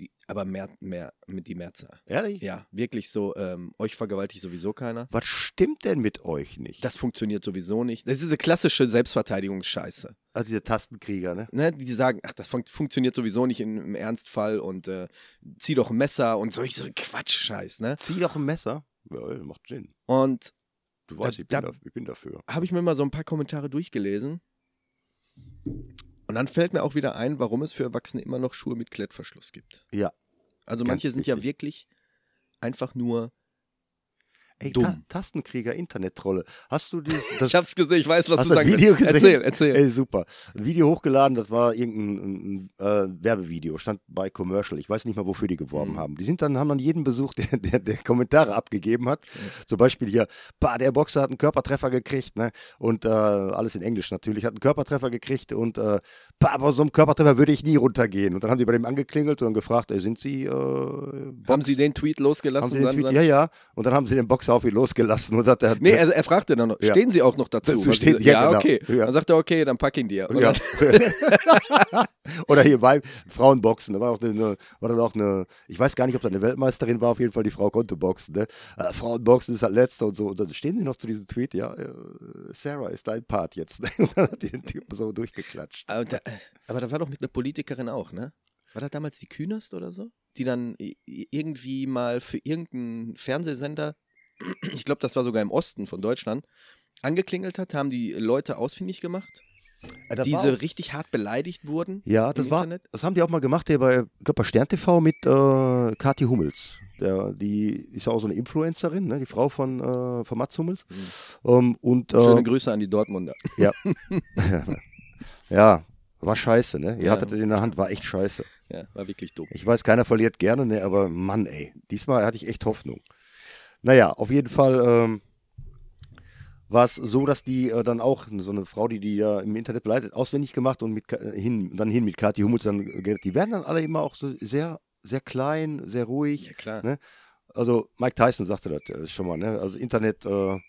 Die, aber mehr, mehr mit die Mehrzahl. Ehrlich? Ja, wirklich so, ähm, euch vergewaltigt sowieso keiner. Was stimmt denn mit euch nicht? Das funktioniert sowieso nicht. Das ist diese klassische Selbstverteidigungsscheiße. also diese Tastenkrieger, ne? Ne, die sagen, ach, das fun funktioniert sowieso nicht im, im Ernstfall und äh, zieh doch ein Messer und so, ich so Quatsch-Scheiß, ne? Zieh doch ein Messer. Ja, macht Sinn. Und Du weißt, Da- ich, bin da- da, ich bin dafür. habe ich mir mal so ein paar Kommentare durchgelesen. Und dann fällt mir auch wieder ein, warum es für Erwachsene immer noch Schuhe mit Klettverschluss gibt. Ja. Also manche sind ja wichtig. wirklich einfach nur. Ey, Dumm. Ta Tastenkrieger, Internet-Trolle. Hast du dieses. Das, ich hab's gesehen, ich weiß, was hast du das Video gesehen? Erzähl, erzähl. Ey, super. Ein Video hochgeladen, das war irgendein ein, äh, Werbevideo, stand bei Commercial. Ich weiß nicht mal, wofür die geworben Mhm. haben. Die sind dann, haben dann jeden besucht, der, der, der Kommentare abgegeben hat. Zum Beispiel hier, bah, der Boxer hat einen Körpertreffer gekriegt, ne? Und äh, alles in Englisch natürlich, hat einen Körpertreffer gekriegt und äh, bah, bei so einem Körpertreffer würde ich nie runtergehen. Und dann haben die bei dem angeklingelt und dann gefragt, ey, sind Sie äh, Haben Sie den Tweet losgelassen? haben sie den Tweet, ja, ja. Und dann haben sie den Boxer ihn losgelassen und hat er. Nee, also er fragte dann noch, Ja. stehen Sie auch noch dazu? Dazu stehen- ich- ja, ja, genau. okay. Ja. Dann sagt er, okay, dann pack ihn dir. Dann- Oder hier bei Frauenboxen, da war auch eine, war dann auch eine, ich weiß gar nicht, ob da eine Weltmeisterin war, auf jeden Fall die Frau konnte boxen, ne? Äh, Frauenboxen ist halt letzte und so. Und dann stehen sie noch zu diesem Tweet, ja, äh, Sarah ist dein Part jetzt. Ne? Und dann hat die den Typen so durchgeklatscht. Aber da, aber da war doch mit einer Politikerin auch, ne? War das damals die Künast oder so? Die dann irgendwie mal für irgendeinen Fernsehsender, ich glaube, das war sogar im Osten von Deutschland, angeklingelt hat, haben die Leute ausfindig gemacht, Äh, das die war so auch- richtig hart beleidigt wurden. Ja, im das war, Internet? das haben die auch mal gemacht hier bei, bei Stern TV mit äh, Kathi Hummels. Der, die ist ja auch so eine Influencerin, ne? die Frau von, äh, von Mats Hummels. Ähm, und, äh, Schöne Grüße an die Dortmunder. ja, war scheiße, ne? Ihr Ja. hattet in der Hand, war echt scheiße. Ja, war wirklich dumm. Ich weiß, keiner verliert gerne, ne, aber Mann, ey, diesmal hatte ich echt Hoffnung. Naja, auf jeden Fall ähm, war es so, dass die äh, dann auch, so eine Frau, die die ja im Internet beleidigt, auswendig gemacht und mit, äh, hin, dann hin mit Kathi Hummels dann geredet. Die werden dann alle immer auch so sehr, sehr klein, sehr ruhig. Ja, klar. Ne? Also Mike Tyson sagte das äh, schon mal, ne? Also Internet äh,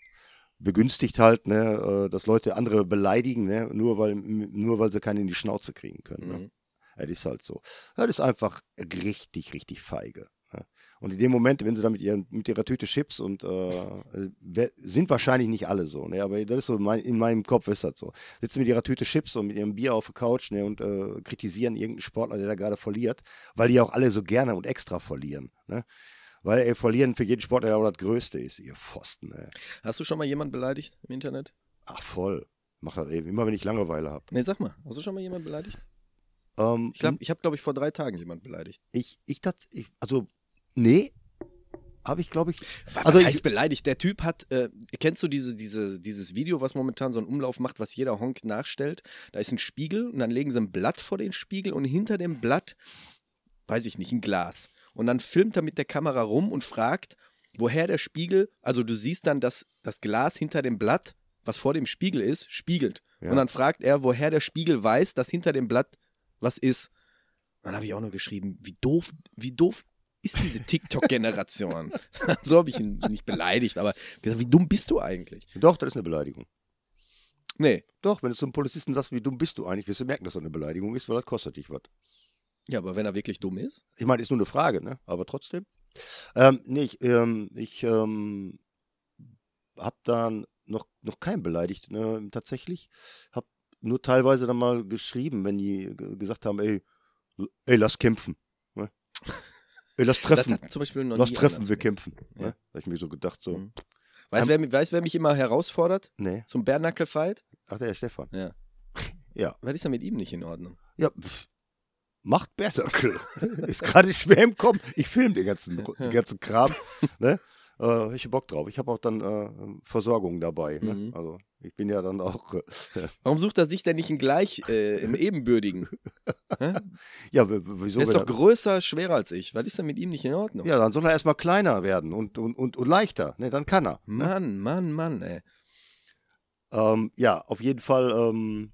begünstigt halt, ne, äh, dass Leute andere beleidigen, ne, nur weil, nur weil sie keinen in die Schnauze kriegen können. Ne? Mhm. Ja, das ist halt so. Das ist einfach richtig, richtig feige. Und in dem Moment, wenn sie dann mit, ihren, mit ihrer Tüte Chips und äh, wer- sind wahrscheinlich nicht alle so, ne? aber das ist so, mein, in meinem Kopf ist das so. Sitzen mit ihrer Tüte Chips und mit ihrem Bier auf der Couch ne? und äh, kritisieren irgendeinen Sportler, der da gerade verliert, weil die auch alle so gerne und extra verlieren. Ne? Weil ey, verlieren für jeden Sportler ja auch das Größte ist, ihr Pfosten. Ey. Hast du schon mal jemanden beleidigt im Internet? Ach voll. Mach das eben, immer wenn ich Langeweile habe. Nee, sag mal, hast du schon mal jemanden beleidigt? Ähm, Ich glaube, ich habe, glaube ich, vor drei Tagen jemanden beleidigt. ich, ich, tats- ich, also, nee, habe ich, glaube ich, Was Also ich- heißt beleidigt? Der Typ hat, äh, kennst du diese, diese, dieses Video, was momentan so einen Umlauf macht, was jeder Honk nachstellt? Da ist ein Spiegel und dann legen sie ein Blatt vor den Spiegel und hinter dem Blatt, weiß ich nicht, ein Glas. Und dann filmt er mit der Kamera rum und fragt, woher der Spiegel, also du siehst dann, dass das Glas hinter dem Blatt, was vor dem Spiegel ist, spiegelt. Ja. Und dann fragt er, woher der Spiegel weiß, dass hinter dem Blatt was ist. Dann habe ich auch noch geschrieben, wie doof, wie doof ist diese TikTok-Generation? so habe ich ihn nicht beleidigt, aber gesagt, wie dumm bist du eigentlich? Doch, das ist eine Beleidigung. Nee. Doch, wenn du zum Polizisten sagst, wie dumm bist du eigentlich, wirst du merken, dass das eine Beleidigung ist, weil das kostet dich was. Ja, aber wenn er wirklich dumm ist? Ich meine, ist nur eine Frage, ne? Aber trotzdem. Ähm, nee, ich, ähm, ich ähm, habe dann noch, noch keinen beleidigt, ne? Tatsächlich. Hab nur teilweise dann mal geschrieben, wenn die ge- gesagt haben, ey, ey, lass kämpfen. Ne? Ey, lass treffen. Das zum Beispiel noch Lass treffen, wir kämpfen. Ja. Ne? Da hab ich mir so gedacht, so, Mhm. Weißt du, wer, wer mich immer herausfordert? nee. Zum Bärnackel-Fight? Ach, der Stefan. Ja. Ja. Was ist denn mit ihm nicht in Ordnung? Ja, pff, macht Bärnackel. ist gerade schwer im Kopf. Ich filme den ganzen, den ganzen Kram. Ne? Äh, hab ich Bock drauf. Ich habe auch dann äh, Versorgung dabei. Ne? Mhm. Also ich bin ja dann auch. Äh, Warum sucht er sich denn nicht einen gleich, äh, im Ebenbürtigen? Ja, wieso? Der ist doch größer, schwerer als ich. Was ist denn mit ihm nicht in Ordnung? er, ja, dann soll er erstmal kleiner werden und, und, und, und leichter. Ne? Dann kann er. Ne? Mann, Mann, Mann, ey. Ähm, ja, auf jeden Fall ähm,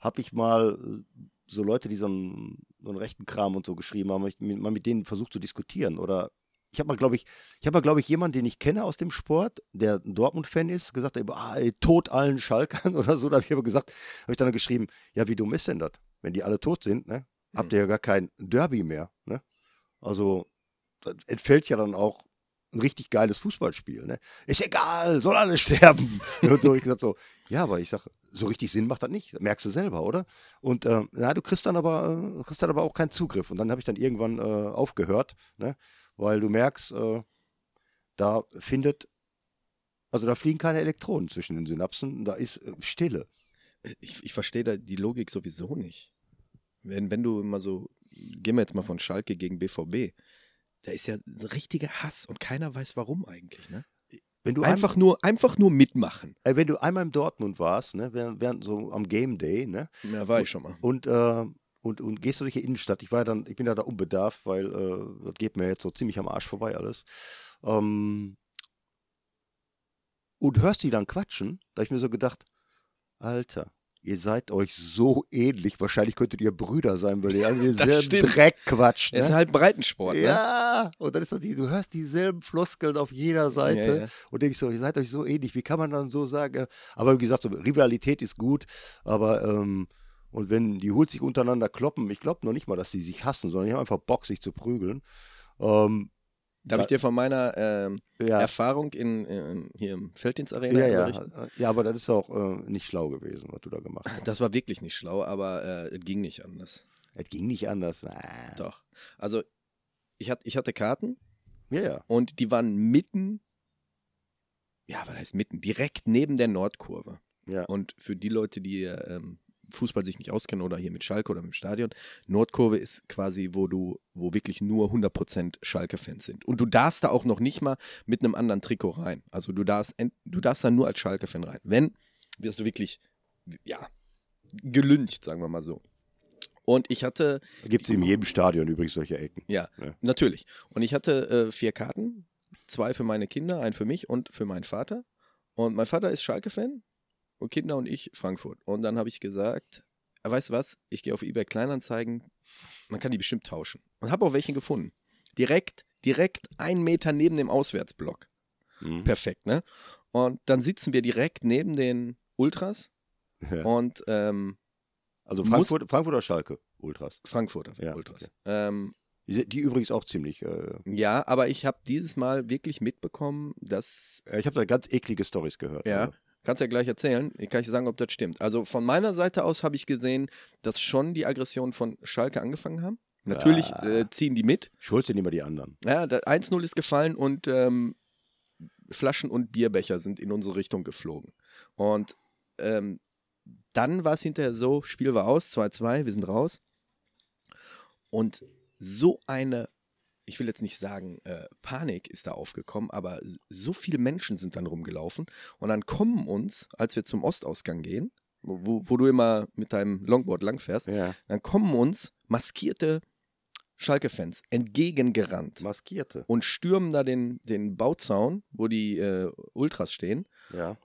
habe ich mal äh, so Leute, die so einen, so einen rechten Kram und so geschrieben haben, hab ich mit, mal mit denen versucht zu diskutieren. Oder ich habe mal, glaube ich, ich habe mal, glaube ich, jemanden, den ich kenne aus dem Sport, der ein Dortmund-Fan ist, gesagt, ah, ey, tot allen Schalkern oder so. Da habe ich aber gesagt, habe ich dann geschrieben, ja, wie dumm ist denn das? Wenn die alle tot sind, ne, habt ihr ja gar kein Derby mehr. Ne? Also das entfällt ja dann auch ein richtig geiles Fußballspiel. Ne? Ist egal, soll alle sterben. und so, ich gesagt so, ja, aber ich sage, so richtig Sinn macht das nicht. Das merkst du selber, oder? Und äh, na, du kriegst dann aber, äh, kriegst dann aber auch keinen Zugriff. Und dann habe ich dann irgendwann äh, aufgehört, ne? Weil du merkst, äh, da findet, also da fliegen keine Elektronen zwischen den Synapsen, da ist äh, Stille. Ich, ich verstehe da die Logik sowieso nicht. Wenn, wenn du immer so, gehen wir jetzt mal von Schalke gegen BVB, da ist ja ein richtiger Hass und keiner weiß warum eigentlich, ne? Wenn du Einfach nur, einfach nur mitmachen. Ey, wenn du einmal in Dortmund warst, ne, während, während so am Game Day, ne, Ja, war ich schon mal. und, äh, und, und gehst du durch die Innenstadt, ich war ja dann, ich bin ja da unbedarft, weil äh, das geht mir jetzt so ziemlich am Arsch vorbei alles. Ähm, und hörst die dann quatschen, da hab ich mir so gedacht, Alter, ihr seid euch so ähnlich. Wahrscheinlich könntet ihr Brüder sein, weil ihr alle denselben. Dreck quatscht. Ne? Es ist halt Breitensport, ne? ja, und dann ist das die, du hörst dieselben Floskeln auf jeder Seite Ja, ja. und denkst so, ihr seid euch so ähnlich, wie kann man dann so sagen? Aber wie gesagt, so, Rivalität ist gut, aber ähm, und wenn die Hools sich untereinander kloppen, ich glaube noch nicht mal, dass sie sich hassen, sondern die haben einfach Bock, sich zu prügeln. Ähm, Darf ich dir von meiner ähm, ja, Erfahrung in, in, hier im Felddienstarena ja, ja, berichten? ja, aber das ist auch äh, nicht schlau gewesen, was du da gemacht hast. Das war wirklich nicht schlau, aber äh, es ging nicht anders. Es ging nicht anders. Ah. Doch. Also, ich, hat, ich hatte Karten Ja, ja. und die waren mitten, ja, was heißt mitten? Direkt neben der Nordkurve. Ja. Und für die Leute, die ähm, Fußball sich nicht auskennen oder hier mit Schalke oder mit dem Stadion, Nordkurve ist quasi, wo du, wo wirklich nur 100% Schalke-Fans sind. Und du darfst da auch noch nicht mal mit einem anderen Trikot rein. Also du darfst, du darfst da nur als Schalke-Fan rein. Wenn, wirst du wirklich, ja, gelüncht, sagen wir mal so. Und ich hatte, Gibt es in jedem Stadion übrigens solche Ecken. ja, Ja. natürlich. Und ich hatte äh, vier Karten, zwei für meine Kinder, einen für mich und für meinen Vater. Und mein Vater ist Schalke-Fan und Kinder und ich Frankfurt. Und dann habe ich gesagt, äh, weißt du was, ich gehe auf eBay Kleinanzeigen, man kann die bestimmt tauschen. Und habe auch welche gefunden. Direkt, direkt einen Meter neben dem Auswärtsblock. Mhm. Perfekt, ne? Und dann sitzen wir direkt neben den Ultras Ja. und ähm, Also Frankfurt, Frankfurt oder Schalke, Ultras. Frankfurter Ja, Ultras. okay. Ähm, Die, die übrigens auch ziemlich. Äh, ja, aber ich habe dieses Mal wirklich mitbekommen, dass ich habe da ganz eklige Stories gehört. Ja. Also, Kannst ja gleich erzählen. Ich kann dir sagen, ob das stimmt. Also von meiner Seite aus habe ich gesehen, dass schon die Aggressionen von Schalke angefangen haben. Natürlich Ah. äh, ziehen die mit. Schuld sind immer die anderen. Ja, da- 1-0 ist gefallen und ähm, Flaschen und Bierbecher sind in unsere Richtung geflogen. Und ähm, dann war es hinterher so, Spiel war aus, 2-2, wir sind raus. Und so eine, ich will jetzt nicht sagen, äh, Panik ist da aufgekommen, aber so viele Menschen sind dann rumgelaufen. Und dann kommen uns, als wir zum Ostausgang gehen, wo, wo du immer mit deinem Longboard langfährst, Ja. dann kommen uns maskierte Schalke-Fans entgegengerannt Maskierte. und stürmen da den, den Bauzaun, wo die äh, Ultras stehen. Ja.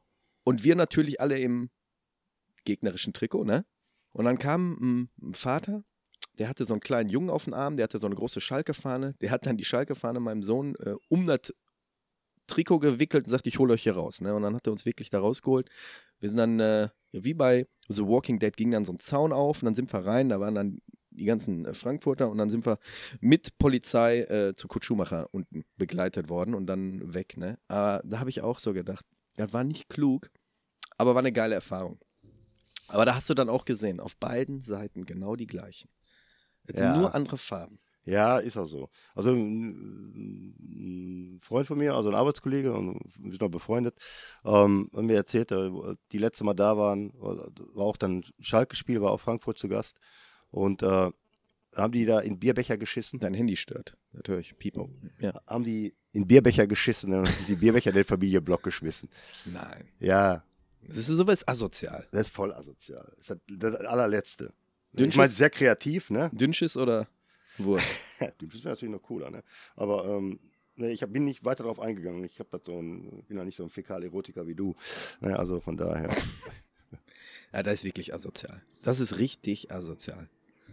Und wir natürlich alle im gegnerischen Trikot, ne? Und dann kam ein Vater, der hatte so einen kleinen Jungen auf dem Arm, der hatte so eine große Schalke-Fahne. Der hat dann die Schalke-Fahne meinem Sohn äh, um das Trikot gewickelt und sagte, ich hole euch hier raus. Ne? Und dann hat er uns wirklich da rausgeholt. Wir sind dann, äh, wie bei The Walking Dead, ging dann so ein Zaun auf und dann sind wir rein. Da waren dann die ganzen äh, Frankfurter und dann sind wir mit Polizei äh, zu Kurt Schumacher unten begleitet worden und dann weg. Ne? Aber da habe ich auch so gedacht, das war nicht klug, aber war eine geile Erfahrung. Aber da hast du dann auch gesehen, auf beiden Seiten genau die gleichen. Es Ja. sind nur andere Farben. Ja, ist auch so. Also ein, Freund von mir, also ein Arbeitskollege, und wir sind noch befreundet, ähm, hat mir erzählt, äh, die letzte Mal da waren, war auch dann Schalke-Spiel, war auch Frankfurt zu Gast. Und äh, haben die da in Bierbecher geschissen? Dein Handy stört. Das höre ich. Piepo. Ja. Haben die in Bierbecher geschissen und die Bierbecher in den Familienblock geschmissen. Nein. Ja, Das ist sowas asozial. das ist voll asozial. Das ist das allerletzte. Dünnschiss? Ich meine, sehr kreativ, ne? Dünnschiss oder Wurst? Das wäre natürlich noch cooler, ne? Aber ähm, ne, ich hab, bin nicht weiter darauf eingegangen. Ich hab das so ein, bin ja nicht so ein Fäkal-Erotiker wie du. Ne, also von daher. ja, das ist wirklich asozial. Das ist richtig asozial.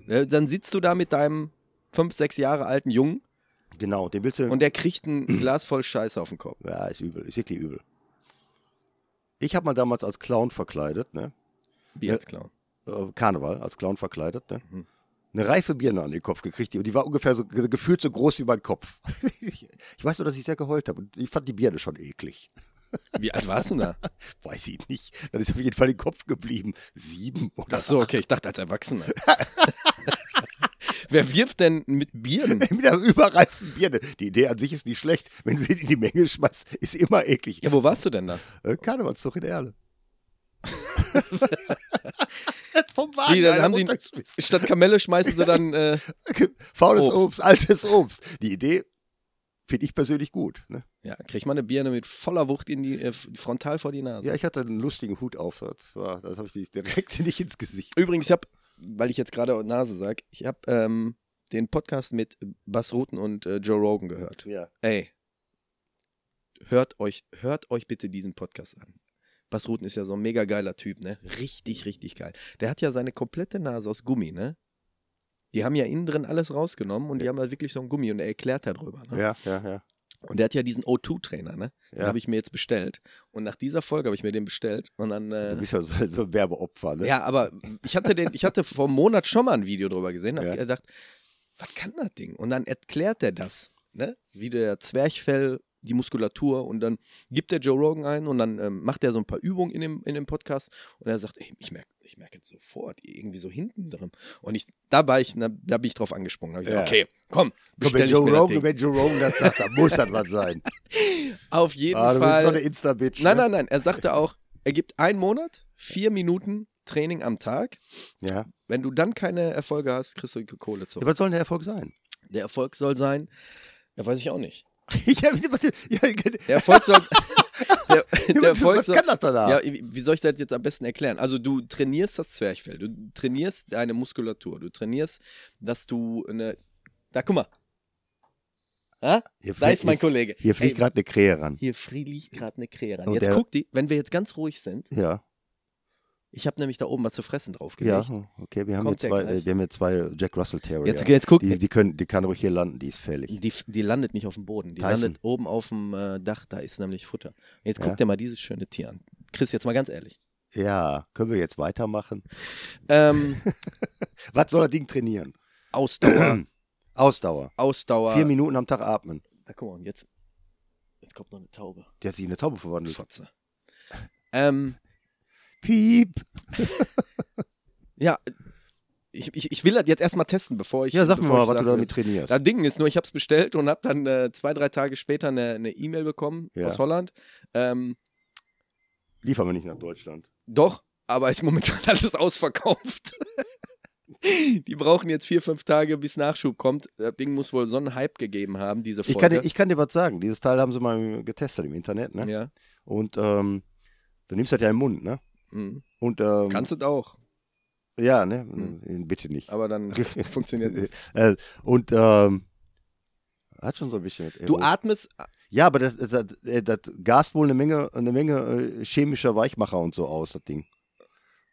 Äh, Dann sitzt du da mit deinem fünf, sechs Jahre alten Jungen Genau, den willst du. und der kriegt ein Glas voll Scheiße auf den Kopf. ja, ist übel, ist wirklich übel. Ich habe mal damals als Clown verkleidet, ne? Wie Ja. als Clown. Äh, Karneval, als Clown verkleidet, ne? Mhm. Eine reife Birne an den Kopf gekriegt, die, und die war ungefähr so ge- gefühlt so groß wie mein Kopf. ich, weiß nur, dass ich sehr geheult habe und ich fand die Birne schon eklig. Wie alt warst du da? Weiß ich nicht. Dann ist auf jeden Fall im Kopf geblieben. Sieben oder Ach so, okay, ich dachte als Erwachsener. Wer wirft denn mit Bieren? mit einer überreifen Birne. Die Idee an sich ist nicht schlecht. Wenn du den in die Menge schmeißt, ist immer eklig. Ja, wo warst du denn da? Äh, Karnevalszug in Erle. Vom Wagen dann einer haben runtergeschmissen. Statt Kamelle schmeißen sie dann. Äh, Faules Obst. Obst. altes Obst. Die Idee finde ich persönlich gut. Ne? ja, krieg mal eine Birne mit voller Wucht in die äh, frontal vor die Nase. Ja, ich hatte einen lustigen Hut auf. Das, war- das habe ich nicht- direkt nicht ins Gesicht. Übrigens, ich habe, weil ich jetzt gerade Nase sag, ich habe ähm, den Podcast mit Bas Rutten und äh, Joe Rogan gehört. Ja. Ey, hört euch, hört euch bitte diesen Podcast an. Bas Rutten ist ja so ein mega geiler Typ, ne? Richtig, richtig geil. Der hat ja seine komplette Nase aus Gummi, ne? Die haben ja innen drin alles rausgenommen und die haben da wirklich so ein Gummi und er erklärt darüber. Ne? Ja, ja, ja. Und der hat ja diesen O2-Trainer, ne? Den Ja. habe ich mir jetzt bestellt. Und nach dieser Folge habe ich mir den bestellt. Und dann. Äh, Du bist ja so, so ein Werbeopfer, ne? ja, aber ich hatte den, ich hatte vor einem Monat schon mal ein Video drüber gesehen, habe Ja. gedacht, was kann das Ding? Und dann erklärt er das, ne? Wie der Zwerchfell, die Muskulatur und dann gibt der Joe Rogan ein und dann ähm, macht er so ein paar Übungen in dem, in dem Podcast und er sagt, ey, ich merke ich merk jetzt sofort, irgendwie so hinten drin. Und ich, da, war ich, da, da bin ich drauf angesprungen. Da ich Ja. gesagt, okay, komm, Komm, wenn Joe, Rogan, wenn Joe Rogan das sagt, dann muss das was sein. Auf jeden Ah, du bist Fall. so eine Insta-Bitch. nein, ne? nein, nein. Er sagte auch, er gibt einen Monat, vier Minuten Training am Tag. Ja. Wenn du dann keine Erfolge hast, kriegst du Kohle ja. zurück. Was soll denn der Erfolg sein? Der Erfolg soll sein, ja, weiß ich auch nicht. Ja, Der soll, der, der Erfolg was kann das da? ja, wie soll ich das jetzt am besten erklären? Also du trainierst das Zwerchfell, du trainierst deine Muskulatur, du trainierst, dass du eine, da guck mal, ha? Hier da ist mein Kollege. Hier fliegt gerade eine Krähe ran. hier fliegt gerade eine Krähe ran. Und Jetzt guck die, wenn wir jetzt ganz ruhig sind, Ja, ich habe nämlich da oben was zu fressen ja, draufgelegt. okay. Wir haben, Kommt hier zwei, äh, wir haben hier zwei Jack Russell Terrier. Jetzt, jetzt guck, die, die, können, die kann ruhig hier landen, die ist fällig. Die, die landet nicht auf dem Boden, die Tyson. landet oben auf dem äh, Dach, da ist nämlich Futter. Jetzt guck Ja. dir mal dieses schöne Tier an. Chris, jetzt mal ganz ehrlich. Ja, können wir jetzt weitermachen? Ähm, Was soll das Ding trainieren? Ausdauer, Ausdauer. Ausdauer. Vier Minuten am Tag atmen. Da guck mal, jetzt, jetzt kommt noch eine Taube. Der hat sich in eine Taube verwandelt. Fotze. Ähm, Piep. ja, ich, ich, ich will das jetzt erstmal testen, bevor ich. Ja, sag mir bevor mal, ich was du damit trainierst. Das Ding ist nur, ich habe es bestellt und habe dann äh, zwei, drei Tage später eine eine E-Mail bekommen Ja. aus Holland. Ähm, Liefern wir nicht nach Deutschland. Doch, aber ist momentan alles ausverkauft. Die brauchen jetzt vier, fünf Tage, bis Nachschub kommt. Das Ding muss wohl so einen Hype gegeben haben, diese Ich Folge. kann, dir- ich kann dir was sagen. Dieses Teil haben sie mal getestet im Internet, ne? ja. Und ähm, du nimmst das ja im Mund, ne? Mhm. Und ähm, Kannst du auch, ja, ne? Mhm. Bitte nicht. aber dann funktioniert es. Äh, und ähm, hat schon so ein bisschen. Du atmest, Ja, aber das, das, das, das gast wohl eine Menge, eine Menge äh, chemischer Weichmacher und so aus, das Ding.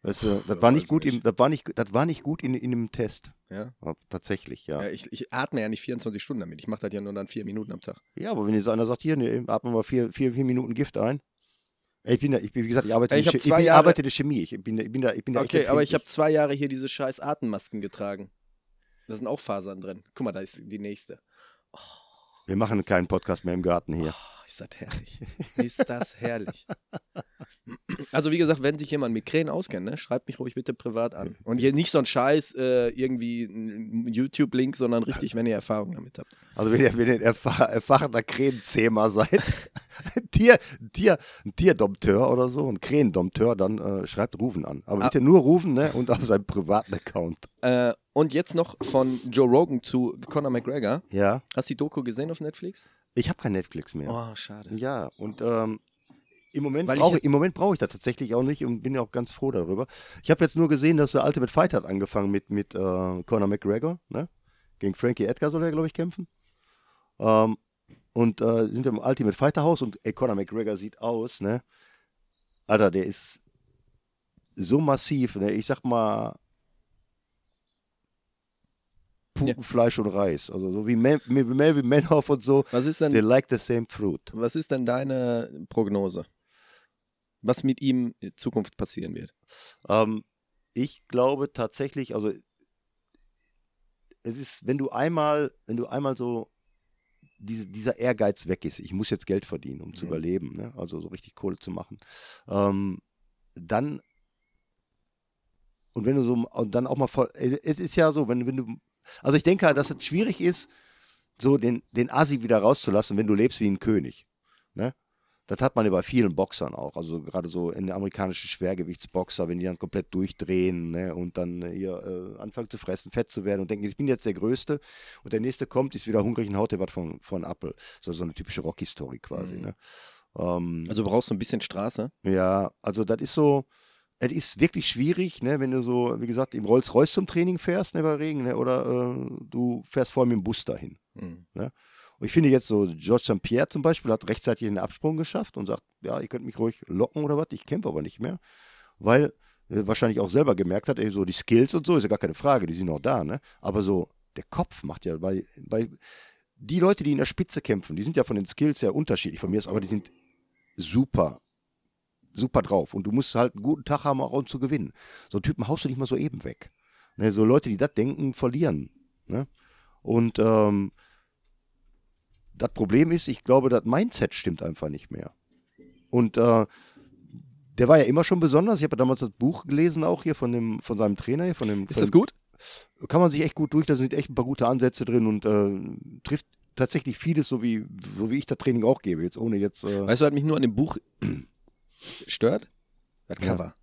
Weißt du, das war nicht gut, im, das war nicht, das war nicht gut in, in dem Test. ja. Ja, tatsächlich, ja. ja ich, ich atme ja nicht 24 Stunden damit. Ich mache das ja nur dann vier Minuten am Tag. Ja, aber wenn jetzt einer sagt, hier, nee, atmen wir vier, vier, vier Minuten Gift ein. Ich bin da, ich bin, wie gesagt, ich arbeite, in ich Che- zwei ich bin, arbeite in der Chemie. Ich bin, da- ich bin da, ich bin da Okay, aber ich habe zwei Jahre hier diese scheiß Atemmasken getragen. Da sind auch Fasern drin. Guck mal, da ist die nächste. Wir machen keinen Podcast mehr im Garten hier. Oh, ist das herrlich. Ist das herrlich. Also wie gesagt, wenn sich jemand mit Krähen auskennt, ne, schreibt mich ruhig bitte privat an. Und hier nicht so ein Scheiß, äh, irgendwie ein YouTube-Link, sondern richtig, wenn ihr Erfahrung damit habt. Also wenn ihr, wenn ihr ein erfahr, erfahrener Krähenzähmer seid, ein Tier, ein Tier, ein Tierdompteur oder so, ein Krähendompteur, dann äh, schreibt Rufen an. Aber Ah. bitte nur Rufen, ne? Und auf seinem privaten Account. Äh, und jetzt noch von Joe Rogan zu Conor McGregor. Ja. Hast du die Doku gesehen auf Netflix? Ich habe kein Netflix mehr. Oh, schade. Ja, und ähm, im Moment brauche ich, im Moment brauche ich das tatsächlich auch nicht und bin ja auch ganz froh darüber. Ich habe jetzt nur gesehen, dass der Ultimate Fighter hat angefangen mit, mit äh, Conor McGregor, ne? Gegen Frankie Edgar soll er, glaube ich, kämpfen. Ähm, und äh, sind im Ultimate Fighter Haus und ey, Conor McGregor sieht aus, ne? Alter, der ist so massiv, ne? Ich sag mal Putenfleisch und Reis. Also so wie Mel wie Melvin Manhoff und so. Was ist They denn, like the same fruit. was ist denn deine Prognose? Was mit ihm in Zukunft passieren wird? Ähm, ich glaube tatsächlich, also es ist, wenn du einmal, wenn du einmal so diese, dieser Ehrgeiz weg ist, ich muss jetzt Geld verdienen, um zu Mhm. überleben, ne? also so richtig Kohle zu machen, ähm, dann und wenn du so und dann auch mal voll, es ist ja so, wenn, wenn du, also ich denke halt, dass es schwierig ist, so den, den Asi wieder rauszulassen, wenn du lebst wie ein König. Ne? Das hat man ja bei vielen Boxern auch. Also gerade so in der amerikanischen Schwergewichtsboxer, wenn die dann komplett durchdrehen ne, und dann äh, hier äh, anfangen zu fressen, fett zu werden und denken, ich bin jetzt der Größte und der nächste kommt, ist wieder hungrig und haut dir was von, von Apple. So, so eine typische Rocky-Story quasi. Mhm. Ne? Ähm, Also brauchst du ein bisschen Straße? ja, also das ist so, es ist wirklich schwierig, ne, wenn du so, wie gesagt, im Rolls-Royce zum Training fährst, ne, bei Regen, ne, oder äh, du fährst vor allem im Bus dahin. Mhm. Und ich finde jetzt so, George St. Pierre zum Beispiel hat rechtzeitig einen Absprung geschafft und sagt, ja, ihr könnt mich ruhig locken oder was, ich kämpfe aber nicht mehr. Weil er wahrscheinlich auch selber gemerkt hat, ey, so die Skills und so, ist ja gar keine Frage, die sind noch da, ne? Aber so, der Kopf macht ja bei, bei die Leute, die in der Spitze kämpfen, die sind ja von den Skills sehr unterschiedlich von mir ist, aber die sind super, super drauf. Und du musst halt einen guten Tag haben, auch um zu gewinnen. So einen Typen haust du nicht mal so eben weg. Ne, so Leute, die das denken, verlieren. Ne? Und ähm, das Problem ist, ich glaube, das Mindset stimmt einfach nicht mehr. Und äh, der war ja immer schon besonders. Ich habe damals das Buch gelesen, auch hier von, dem, von seinem Trainer. Hier, von dem, Ist von das gut? kann man sich echt gut durch, da sind echt ein paar gute Ansätze drin und äh, trifft tatsächlich vieles, so wie, so wie ich das Training auch gebe, jetzt ohne jetzt. Äh, Weißt du, was mich nur an dem Buch stört? Das Ja. Cover.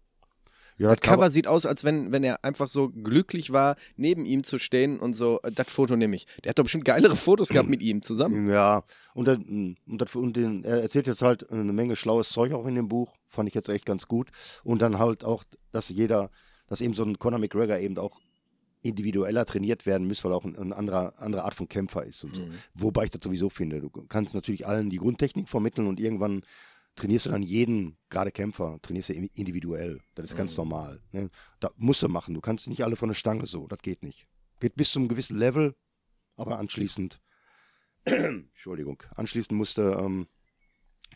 ja, Das Cover sieht aus, als wenn, wenn er einfach so glücklich war, neben ihm zu stehen und so, äh, das Foto nehme ich. Der hat doch bestimmt geilere Fotos gehabt mit ihm zusammen. Ja, und, dann, und, das, und den, er erzählt jetzt halt eine Menge schlaues Zeug auch in dem Buch, fand ich jetzt echt ganz gut. Und dann halt auch, dass jeder, dass eben so ein Conor McGregor eben auch individueller trainiert werden muss, weil er auch ein, ein anderer, andere Art von Kämpfer ist und so. Mhm. Wobei ich das sowieso finde. Du kannst natürlich allen die Grundtechnik vermitteln und irgendwann trainierst du dann jeden, gerade Kämpfer, trainierst du individuell. Das ist ganz Mhm. normal. Ne? Da musst du machen. Du kannst nicht alle von der Stange so. Das geht nicht. Geht bis zu einem gewissen Level, aber anschließend, Entschuldigung, anschließend musste, ähm,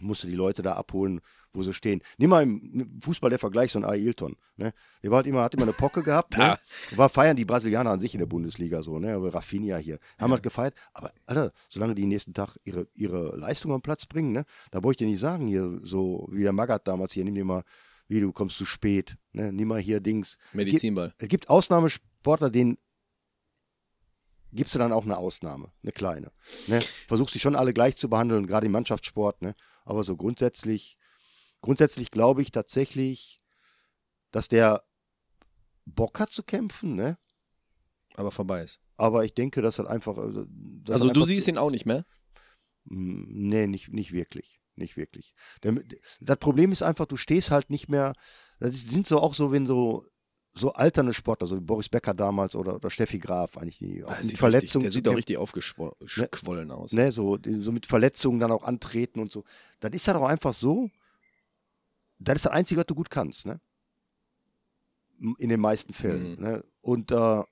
musste die Leute da abholen, wo sie stehen. Nimm mal im Fußball der Vergleich so ein Ailton. Ne? Der war halt immer, hat immer eine Pocke gehabt. ne? War feiern die Brasilianer an sich in der Bundesliga so, ne? Aber Rafinha hier. Haben halt gefeiert. Aber Alter, solange die nächsten Tag ihre, ihre Leistung am Platz bringen, ne? Da brauche ich dir nicht sagen, hier, so wie der Magath damals hier, nimm dir mal, wie du kommst zu spät, ne? Nimm mal hier Dings. Medizinball. Es gibt Ausnahmesportler, denen gibst du dann auch eine Ausnahme, eine kleine. Ne? Versuchst die schon alle gleich zu behandeln, gerade im Mannschaftssport, ne? Aber so grundsätzlich, grundsätzlich glaube ich tatsächlich, dass der Bock hat zu kämpfen, ne? Aber vorbei ist. Aber ich denke, dass halt einfach. Also, dass Also halt du einfach siehst ihn auch nicht mehr? Mm, Nee, nicht, nicht wirklich. Nicht wirklich. Das Problem ist einfach, du stehst halt nicht mehr. Das sind so auch so, wenn so, so alternde Sportler, so wie Boris Becker damals oder, oder Steffi Graf, eigentlich die auch Ah, mit sieht Verletzungen. Der sieht doch kämpfen. richtig aufgeschwollen aus. ne, so, die- so mit Verletzungen dann auch antreten und so. Das ist halt auch einfach so, das ist das Einzige, was du gut kannst, ne? In den meisten Fällen. Mhm. Ne? Und äh,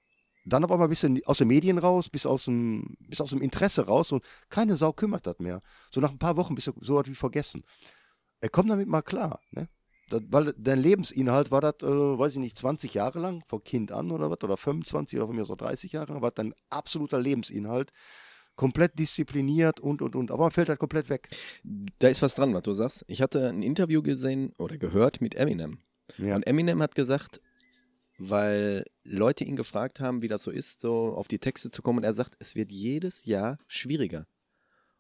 dann aber mal ein bisschen aus den Medien raus, bis aus dem, bis aus dem Interesse raus und keine Sau kümmert das mehr. So nach ein paar Wochen bist du so was wie vergessen. Er kommt damit mal klar, ne? Das, weil dein Lebensinhalt war das, äh, weiß ich nicht, 20 Jahre lang, von Kind an oder was, oder 25 oder von mir so 30 Jahre lang, war dein absoluter Lebensinhalt komplett diszipliniert und und und. Aber man fällt halt komplett weg. Da ist was dran, was du sagst. Ich hatte ein Interview gesehen oder gehört mit Eminem. Ja. Und Eminem hat gesagt, weil Leute ihn gefragt haben, wie das so ist, so auf die Texte zu kommen. Und er sagt, es wird jedes Jahr schwieriger.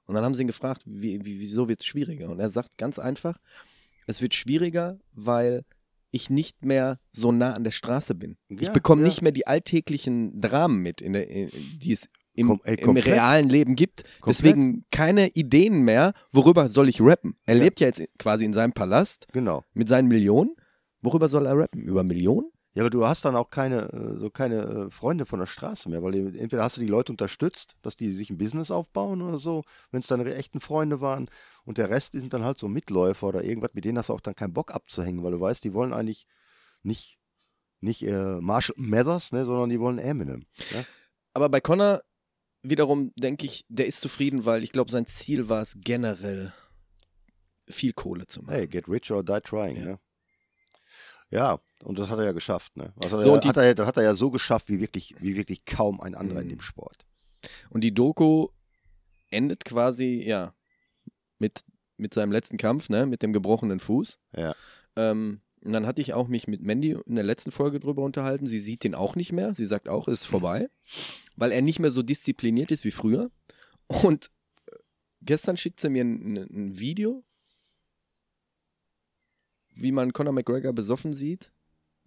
Und dann haben sie ihn gefragt, wie, wie, wieso wird es schwieriger? Und er sagt ganz einfach, es wird schwieriger, weil ich nicht mehr so nah an der Straße bin. ich Ja, bekomme ja. nicht mehr die alltäglichen Dramen mit, in der, in, die es im, Kom- ey, im realen Leben gibt. Komplett. Deswegen keine Ideen mehr, worüber soll ich rappen. Er Ja. lebt ja jetzt quasi in seinem Palast Genau. mit seinen Millionen. Worüber soll er rappen? Über Millionen? Ja, aber du hast dann auch keine, äh, so keine äh, Freunde von der Straße mehr, weil entweder hast du die Leute unterstützt, dass die sich ein Business aufbauen oder so, wenn es deine echten Freunde waren und der Rest die sind dann halt so Mitläufer oder irgendwas, mit denen hast du auch dann keinen Bock abzuhängen, weil du weißt, die wollen eigentlich nicht, nicht äh, Marshall Mathers, ne, sondern die wollen Eminem. Ja? Aber bei Connor wiederum denke ich, der ist zufrieden, weil ich glaube, sein Ziel war es generell, viel Kohle zu machen. Hey, get rich or die trying, Ja. ne? Ja, und das hat er ja geschafft, ne? Das hat, er, So, und die- hat er, das hat er ja so geschafft, wie wirklich, wie wirklich kaum ein anderer in Mhm. dem Sport. Und die Doku endet quasi, ja, mit, mit seinem letzten Kampf, ne, mit dem gebrochenen Fuß. Ja. Ähm, und dann hatte ich auch mich mit Mandy in der letzten Folge drüber unterhalten. Sie sieht den auch nicht mehr. Sie sagt auch, es ist vorbei, weil er nicht mehr so diszipliniert ist wie früher. Und äh, gestern schickt sie mir ein, ein Video, wie man Conor McGregor besoffen sieht.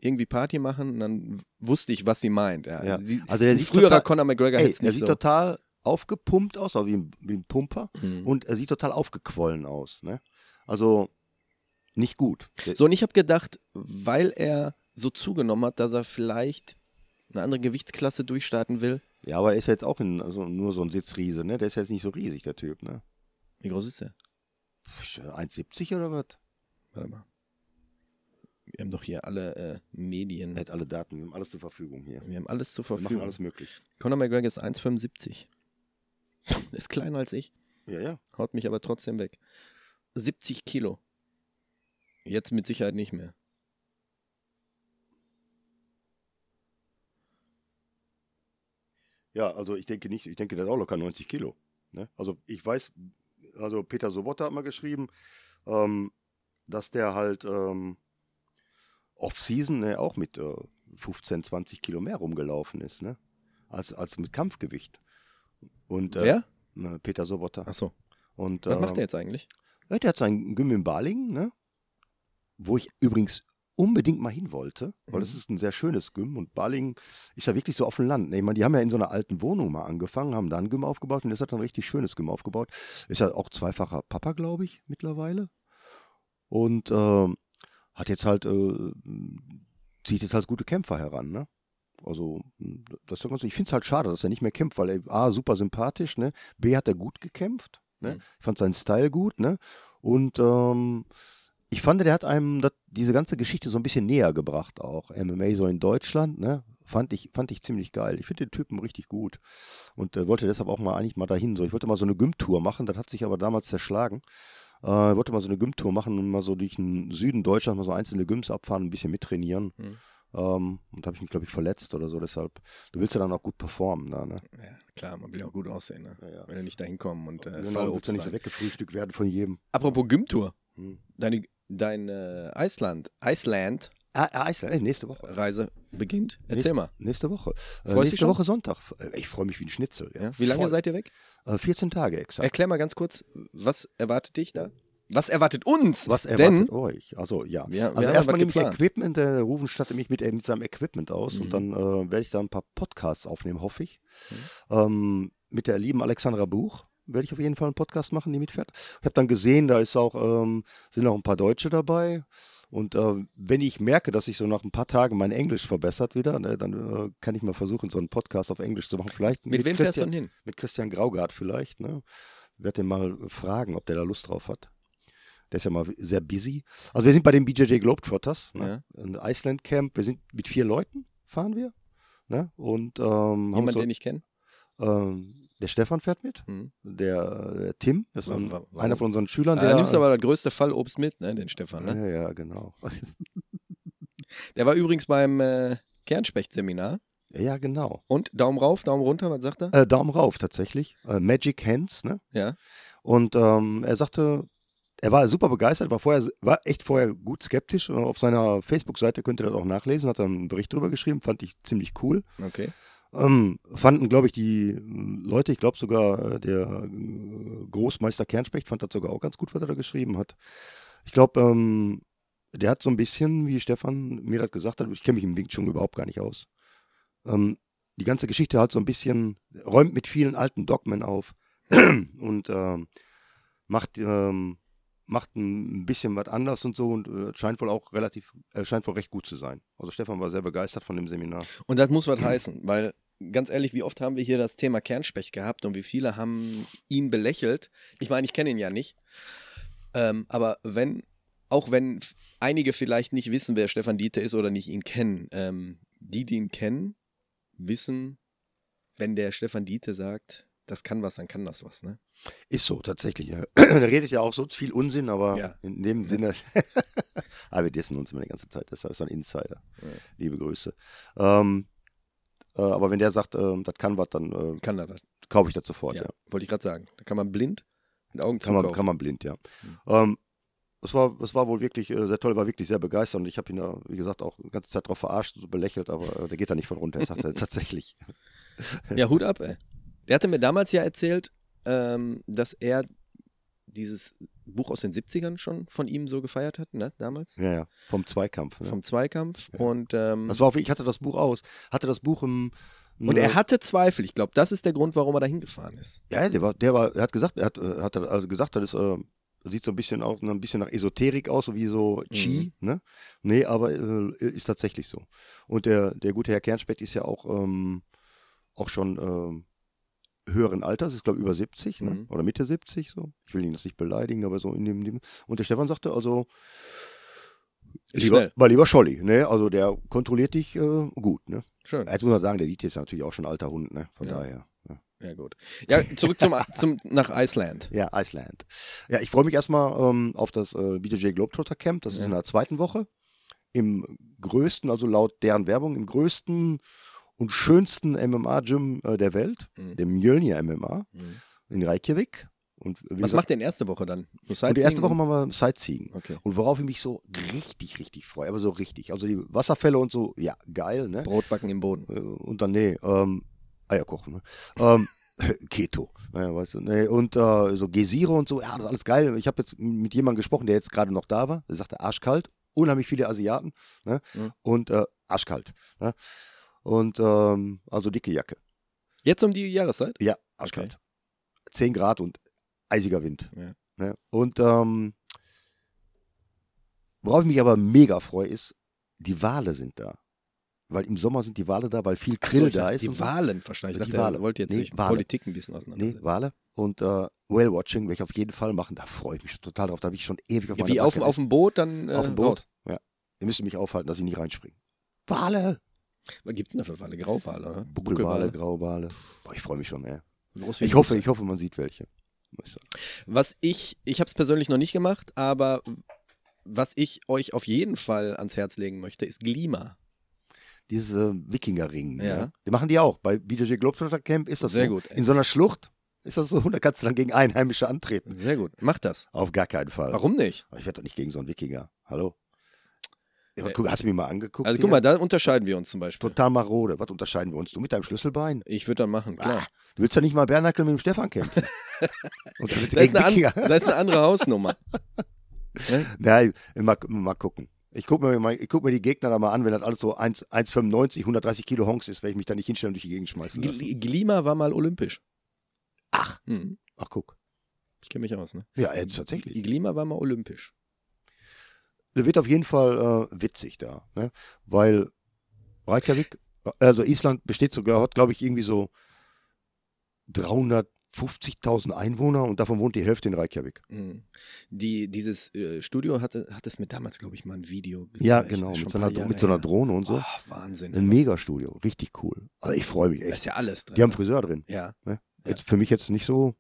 Irgendwie Party machen und dann wusste ich, was sie meint. Ja, Ja. Also, die, Also der sieht früherer total- Conor McGregor Ey, es er nicht sieht so. total aufgepumpt aus, also wie ein, wie ein Pumper. Mhm. Und er sieht total aufgequollen aus. Ne? Also nicht gut. So, und ich habe gedacht, weil er so zugenommen hat, dass er vielleicht eine andere Gewichtsklasse durchstarten will. Ja, aber er ist ja jetzt auch in, also nur so ein Sitzriese, ne? Der ist jetzt nicht so riesig, der Typ, ne? Wie groß ist der? Pff, 1,70 oder was? Warte mal. Wir haben doch hier alle äh, Medien. Er hat alle Daten, wir haben alles zur Verfügung hier. Wir haben alles zur Wir machen Verfügung. alles möglich. Conor McGregor ist 1,75. ist kleiner als ich, Ja, ja. haut mich aber trotzdem weg. 70 Kilo. Jetzt mit Sicherheit nicht mehr. Ja, also ich denke nicht, ich denke, der hat auch locker 90 Kilo. Ne? Also ich weiß, also Peter Sobotta hat mal geschrieben, ähm, dass der halt ähm, Off-Season ne, auch mit äh, 15, 20 Kilo mehr rumgelaufen ist, ne? Als, als mit Kampfgewicht. Und, äh, Wer? äh, Peter Sobotta. Achso. Und, Was macht ähm, der jetzt eigentlich? Ja, der hat sein Gym in Balingen, ne? Wo ich übrigens unbedingt mal hin wollte, weil es Mhm. ist ein sehr schönes Gym und Balingen ist ja wirklich so auf dem Land. Ne? Ich meine, die haben ja in so einer alten Wohnung mal angefangen, haben da ein Gym aufgebaut und jetzt hat er ein richtig schönes Gym aufgebaut. Ist ja auch zweifacher Papa, glaube ich, mittlerweile. Und ähm, hat jetzt halt, äh, zieht jetzt halt gute Kämpfer heran, ne? Also, mh, das ist ganz, ich finde es halt schade, dass er nicht mehr kämpft, weil er A, super sympathisch, ne? B, hat er gut gekämpft, ne? Mhm. Ich fand seinen Style gut, ne? Und ähm, ich fand, der hat einem das, diese ganze Geschichte so ein bisschen näher gebracht, auch MMA so in Deutschland, ne? Fand ich, fand ich ziemlich geil. Ich finde den Typen richtig gut. Und äh, wollte deshalb auch mal eigentlich mal dahin. So, ich wollte mal so eine Gym-Tour machen, das hat sich aber damals zerschlagen. Äh, ich wollte mal so eine Gym-Tour machen und mal so durch den Süden Deutschlands mal so einzelne Gyms abfahren, ein bisschen mittrainieren. Mhm. Ähm, und da habe ich mich, glaube ich, verletzt oder so. Deshalb, du willst ja dann auch gut performen da, ne? Ja, klar, man will ja auch gut aussehen, ne? Ja, ja. Wenn du nicht dahin kommen und äh, Genau, willst ja nicht so weggefrühstückt werden von jedem. Apropos Gymtour. Hm. Deine, deine Island, Iceland Ah, ah, Island, ey, nächste Woche. Reise beginnt. Erzähl nächste, mal. Nächste Woche. Äh, nächste? Woche Sonntag. Äh, Ich freue mich wie ein Schnitzel. Ja. Wie lange Voll. seid ihr weg? Äh, 14 Tage exakt. Erklär mal ganz kurz, was erwartet dich da? Was erwartet uns? Was Denn erwartet euch? Also ja. Wir- wir also haben erstmal nehme ich. Equipment, der Rufen stattet mich mit, äh, mit seinem Equipment aus Mhm. und dann äh, werde ich da ein paar Podcasts aufnehmen, hoffe ich. Mhm. Ähm, mit der lieben Alexandra Buch werde ich auf jeden Fall einen Podcast machen, die mitfährt. Ich habe dann gesehen, da ist auch, ähm, sind auch ein paar Deutsche dabei. Und äh, wenn ich merke, dass ich so nach ein paar Tagen mein Englisch verbessert wieder, ne, dann äh, kann ich mal versuchen, so einen Podcast auf Englisch zu machen. Vielleicht mit, wem fährst du Christian, denn hin? mit Christian Graugart vielleicht. Ne? Werde den mal fragen, ob der da Lust drauf hat. Der ist ja mal sehr busy. Also wir sind bei den BJJ Globetrotters, ne? ein Iceland Camp. Wir sind mit vier Leuten, fahren wir. Ne? Und ähm, Jemand, so, den ich kenne? ähm, der Stefan fährt mit, Hm. der, der Tim, ist Wa- ein, einer von unseren Schülern. Der, da nimmst du aber das größte Fallobst mit, ne, den Stefan. Ne? ja, ja, genau. Der war übrigens beim äh, Kernspecht-Seminar. ja, genau. Und Daumen rauf, Daumen runter, was sagt er? Äh, Daumen rauf tatsächlich. Äh, Magic Hands, ne? Ja. Und ähm, er sagte, er war super begeistert, war vorher, war echt vorher gut skeptisch. Auf seiner Facebook-Seite könnt ihr das auch nachlesen, hat er einen Bericht drüber geschrieben, fand ich ziemlich cool. Okay. Ähm, fanden, glaube ich, die äh, Leute, ich glaube sogar äh, der äh, Großmeister Kernspecht fand das sogar auch ganz gut, was er da geschrieben hat. Ich glaube, ähm, der hat so ein bisschen, wie Stefan mir das gesagt hat, ich kenne mich im Wing Chun überhaupt gar nicht aus. Ähm, die ganze Geschichte hat so ein bisschen, räumt mit vielen alten Dogmen auf und ähm, macht, ähm, macht ein bisschen was anders und so und äh, scheint wohl auch relativ, äh, scheint wohl recht gut zu sein. Also Stefan war sehr begeistert von dem Seminar. Und das muss was heißen, weil ganz ehrlich, wie oft haben wir hier das Thema Kernspecht gehabt und wie viele haben ihn belächelt? Ich meine, ich kenne ihn ja nicht. Ähm, aber wenn, auch wenn einige vielleicht nicht wissen, wer Stefan Dieter ist oder nicht ihn kennen, ähm, die, die ihn kennen, wissen, wenn der Stefan Dieter sagt, das kann was, dann kann das was, ne? Ist so, tatsächlich. Ja. er redet ja auch so viel Unsinn, aber Ja. in dem Sinne. aber wir dissen uns immer die ganze Zeit. Das ist so ein Insider. Ja. Liebe Grüße. Ähm, äh, aber wenn der sagt, ähm, das kann was, dann äh, Kann er was. kaufe ich das sofort. Ja, Ja. wollte ich gerade sagen. Da kann man blind mit Augen Kann, man, kann man blind, ja. Mhm. Ähm, es war, es war wohl wirklich äh, sehr toll, war wirklich sehr begeistert und ich habe ihn ja, wie gesagt, auch die ganze Zeit drauf verarscht, so belächelt, aber äh, der geht da nicht von runter. Er sagt er tatsächlich. Ja, Hut ab, ey. Der hatte mir damals ja erzählt, ähm, dass er dieses Buch aus den 70ern schon von ihm so gefeiert hat, ne, damals, Ja, ja. Vom Zweikampf. Ne? vom Zweikampf. Ja. Und, ähm, Das war auch, ich hatte das Buch aus, hatte das Buch im. und er hatte Zweifel. Ich glaube, das ist der Grund, warum er da hingefahren ist. Ja, der war, der war, er hat gesagt, er hat, äh, hat also gesagt, das ist, äh, Sieht so ein bisschen auch ein bisschen nach Esoterik aus, so wie so Chi, ne? Nee, aber äh, ist tatsächlich so. Und der, der gute Herr Kernspett ist ja auch, ähm, auch schon ähm, höheren Alters, ist glaube über 70 ne? Mhm. oder Mitte 70 so. Ich will ihn jetzt nicht beleidigen, aber so in dem, dem und der Stefan sagte also Ist lieber, schnell. war lieber Scholli, ne? Also der kontrolliert dich äh, gut, ne? Schön. Jetzt muss man sagen, der Lied ist ja natürlich auch schon ein alter Hund, ne? Von Ja. daher. Ja. Ja, gut. Ja, zurück zum, zum, nach Iceland. Ja, Iceland. Ja, ich freue mich erstmal ähm, auf das äh, BJJ Globetrotter Camp. Das ist Ja. in der zweiten Woche. Im größten, also laut deren Werbung, im größten und schönsten MMA-Gym äh, der Welt, Mhm. dem Mjölnir MMA Mhm. in Reykjavik. Und Was gesagt, macht denn erste Woche dann? Und die erste Woche machen wir Sightseeing. Okay. Und worauf ich mich so richtig, richtig freue, aber so richtig. Also die Wasserfälle und so, ja, geil, ne? Brotbacken im Boden. Äh, und dann, nee, ähm, Eier kochen, ne? ähm, Keto, naja, weißt du, nee, und äh, so Gesire und so, ja, das ist alles geil. Ich habe jetzt mit jemandem gesprochen, der jetzt gerade noch da war, der sagte arschkalt, unheimlich viele Asiaten, ne? Mhm. Und äh, arschkalt, ne? Und ähm, also dicke Jacke. Jetzt um die Jahreszeit? Ja, arschkalt. 10 Grad und eisiger Wind. Ja. Ne? Und ähm, worauf ich mich aber mega freue, ist, die Wale sind da. Weil im Sommer sind die Wale da, weil viel Ach Grill so, da dachte, ist. Die. Wahlen verstanden. Ich Die dachte, Wale. er wollte jetzt Nee, sich mit Wale. Politik ein bisschen Nee, auseinandersetzen. Wale. Und äh, Whale-Watching werde ich auf jeden Fall machen. Da freue ich mich total drauf. Da habe ich schon ewig auf Ja, wie auf, auf dem Boot dann äh, Auf dem Boot. raus. Ja. Ihr müsst mich aufhalten, dass ich nicht reinspringe. Wale! Was gibt's denn da für Wale? Grauwale, oder? Buckelwale, Grauwale. Boah, ich freue mich schon, ey. Wie Ich hoffe, ich hoffe, man sieht welche. Was ich, ich habe es persönlich noch nicht gemacht, aber was ich euch auf jeden Fall ans Herz legen möchte, ist Glima. Dieses äh, Wikingerring. Ja. Ja. Die machen die auch. Bei BJJ Globetrotter Camp ist das Sehr so. gut, ey. In so einer Schlucht ist das so. Da kannst du dann gegen Einheimische antreten. Sehr gut. Macht das. Auf gar keinen Fall. Warum nicht? Aber Ich werde doch nicht gegen so einen Wikinger. Hallo? Ja, Äh, guck, hast du mich mal angeguckt? Also hier? guck mal, da unterscheiden wir uns zum Beispiel. Total marode. Was unterscheiden wir uns? Du mit deinem Schlüsselbein? Ich würde dann machen, klar. Ah, du willst ja nicht mal Bernackel mit dem Stefan kämpfen. Und dann willst du Da ist, eine an, Wikinger. da ist eine andere Hausnummer. Ne? Nein, mal, mal gucken. Ich gucke mir, mal- ich guck mir die Gegner da mal an, wenn das alles so 1 1,95, 130 Kilo Honks ist, werde ich mich da nicht hinstellen und durch die Gegend schmeißen lassen. Gl- Glima war mal olympisch. Ach. Hm. Ach, guck. Ich kenne mich aus, ne? Ja, äh, tatsächlich. Glima war mal olympisch. Der wird auf jeden Fall äh, witzig da, ne? weil Reykjavik, also Island besteht sogar, hat glaube ich irgendwie so 350.000 Einwohner und davon wohnt die Hälfte in Reykjavik. Mhm. Die, dieses äh, Studio hatte, hat es mir damals, glaube ich, mal ein Video gezeigt. Ja, genau, mit so, einer, mit so einer. Drohne und so. Oh, Wahnsinn. Ein Megastudio, richtig cool. Also ich freue mich Da ist echt. ja alles drin. Die haben ne? Friseur drin. Ja. Ne? Ja. Jetzt für mich jetzt nicht so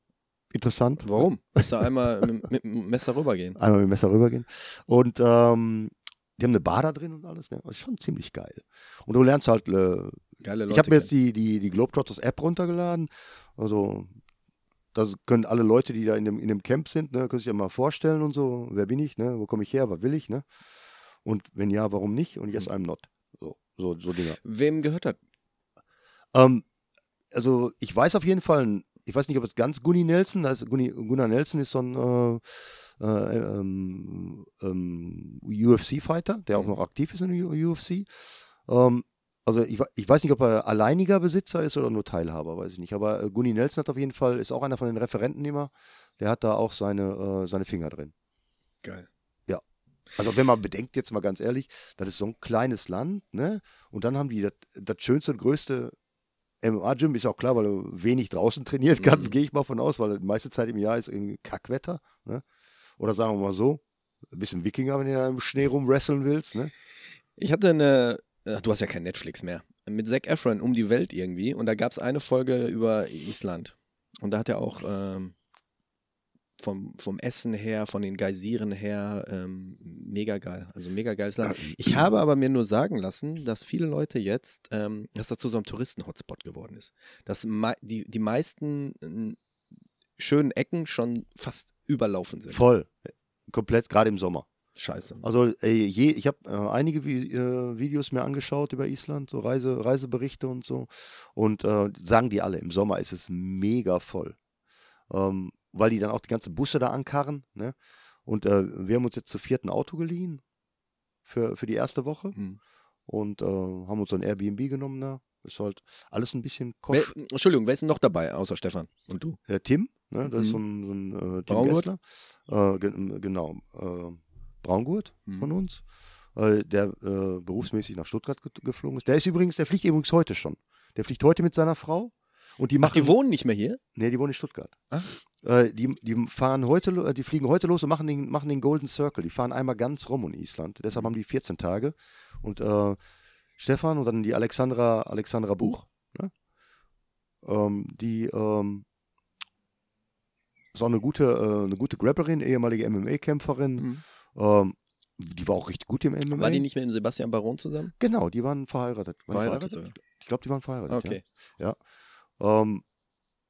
interessant. Warum? Musst du einmal mit, mit dem Messer rübergehen. Einmal mit dem Messer rübergehen. Und ähm, die haben eine Bar da drin und alles. Ne? Das ist schon ziemlich geil. Und du lernst halt äh, Geile Leute. Ich habe mir jetzt die, die, die Globetrotters App runtergeladen. Also, das können alle Leute, die da in dem, in dem Camp sind, ne, können sich ja mal vorstellen und so. Wer bin ich, ne? Wo komme ich her? Was will ich, ne? Und wenn ja, warum nicht? Und yes, I'm not. So, so, so Dinger. Wem gehört das? Ähm, also, ich weiß auf jeden Fall, ich weiß nicht, ob es ganz Gunni Nelson, das ist Gunni, Gunnar Nelson ist so ein äh, äh, ähm, ähm, UFC-Fighter, der auch Mhm. noch aktiv ist in der UFC. Ähm, also ich, ich weiß nicht, ob er alleiniger Besitzer ist oder nur Teilhaber, weiß ich nicht. Aber äh, Gunni Nelson hat auf jeden Fall, ist auch einer von den Referenten immer, der hat da auch seine, äh, seine Finger drin. Geil. Also wenn man bedenkt, jetzt mal ganz ehrlich, das ist so ein kleines Land, ne? Und dann haben die das, das schönste und größte MMA-Gym, ist auch klar, weil du wenig draußen trainiert kannst, Mhm. gehe ich mal von aus, weil die meiste Zeit im Jahr ist irgendwie Kackwetter, ne? Oder sagen wir mal so, ein bisschen Wikinger, wenn du da im Schnee rumwresteln willst, ne? Ich hatte eine, ach, du hast ja kein Netflix mehr, mit Zac Efron um die Welt irgendwie und da gab es eine Folge über Island. Und da hat er auch ähm, vom, vom Essen her, von den Geysiren her, ähm, mega geil. Also mega geiles Land. Ich habe aber mir nur sagen lassen, dass viele Leute jetzt, ähm, dass das zu so einem Touristen-Hotspot geworden ist. Dass die, die meisten schönen Ecken schon fast überlaufen sind. Voll. Komplett, gerade im Sommer. Scheiße. Also äh, je, ich habe äh, einige Vi äh, Videos mir angeschaut über Island, so Reise, Reiseberichte und so. Und äh, sagen die alle, im Sommer ist es mega voll. Ähm, weil die dann auch die ganzen Busse da ankarren. Ne? Und äh, wir haben uns jetzt zu vierten Auto geliehen für, für die erste Woche Hm. und äh, haben uns so ein Airbnb genommen da. Ist halt alles ein bisschen Wer, kost. Entschuldigung, wer ist denn noch dabei, außer Stefan und du? Der Tim, Ne? Das ist so ein, so ein äh, Tim Braungurt? Gessler. Äh, ge genau. Äh, Braungurt Mhm. von uns, äh, der berufsmäßig nach Stuttgart ge geflogen ist. Der ist übrigens, der fliegt übrigens heute schon. Der fliegt heute mit seiner Frau. Und die Ach, machen. die wohnen nicht mehr hier? Nee, die wohnen in Stuttgart. Ach. Äh, die, die fahren heute, äh, die fliegen heute los und machen den, machen den Golden Circle. Die fahren einmal ganz rum in Island. Deshalb haben die 14 Tage. Und äh, Stefan und dann die Alexandra, Alexandra Buch. Ne? Ähm, die ähm, ist auch eine gute, äh, eine gute Grapplerin, ehemalige MMA-Kämpferin. Mhm. Ähm, die war auch richtig gut im MMA. War die nicht mit dem Sebastian Baron zusammen? Genau, die waren verheiratet. Waren Verheiratet, verheiratet? Ich glaube, die waren verheiratet. Okay. Ja. Ähm,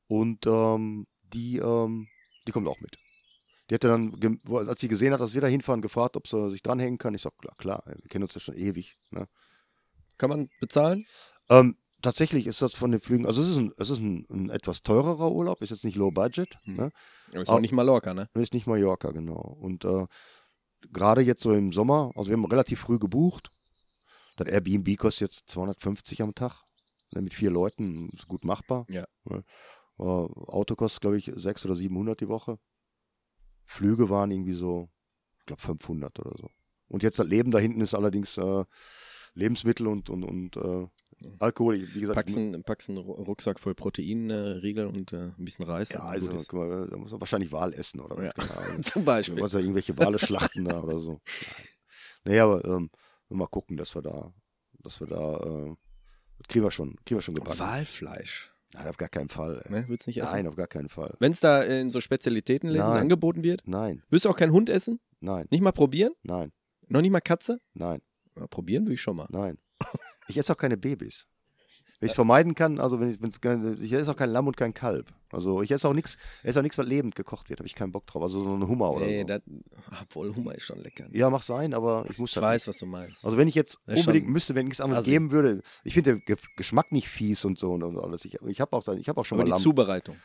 und ähm, die, ähm, die kommt auch mit. Die hatte dann, als sie gesehen hat, dass wir da hinfahren, gefragt, ob sie sich dranhängen kann. Ich sag, klar, klar, wir kennen uns ja schon ewig. Ne? Kann man bezahlen? Ähm, tatsächlich ist das von den Flügen, also es ist ein, es ist ein, ein etwas teurerer Urlaub, ist jetzt nicht low budget, Hm. ne? Aber ist Au- auch nicht Mallorca, ne? ist nicht Mallorca, genau. Und äh, gerade jetzt so im Sommer, also wir haben relativ früh gebucht. Das Airbnb kostet jetzt 250 am Tag. Ne, mit vier Leuten ist gut machbar. Ja. Ne? Äh, Auto kostet, glaube ich, 600 oder 700 die Woche. Flüge waren irgendwie so, ich glaube, 500 oder so. Und jetzt das Leben da hinten ist allerdings äh, Lebensmittel und, und, und äh, Alkohol. Ich- Wie gesagt, Packst einen, packst einen Ru- Rucksack voll Proteinriegel und äh, ein bisschen Reis. ja, also, guck mal, da muss man wahrscheinlich Wal essen oder Ja. Zum Beispiel. wollen ja irgendwelche Wale schlachten da oder so. Naja, aber ähm, mal gucken, dass wir da, dass wir da, äh, das kriegen wir schon, kriegen wir schon gebacken. Walfleisch. Nein, auf gar keinen Fall. Ey. Ne? Würdest du nicht essen? Nein, auf gar keinen Fall. Wenn es da in so Spezialitätenläden Nein. angeboten wird, Nein, würdest du auch keinen Hund essen? nein, Nicht mal probieren? nein, Noch nicht mal Katze? nein, Ja, probieren würde ich schon mal. nein. Ich esse auch keine Babys. Wenn ich es vermeiden kann, also wenn ich, wenn's, gerne- ich esse auch kein Lamm und kein Kalb. Also ich esse auch nichts, esse auch nichts, was lebend gekocht wird, habe ich keinen Bock drauf. Also so eine Hummer oder Nee, so. das, obwohl Hummer ist schon lecker. Ja, mach sein, aber ich muss ich das weiß, was du meinst. Also wenn ich jetzt Das unbedingt schon müsste, wenn nichts anderes assi. geben würde, ich finde der Ge Geschmack nicht fies und so und, und alles. Ich, ich habe auch, da- ich hab auch schon Aber mal die Lamm. Zubereitung.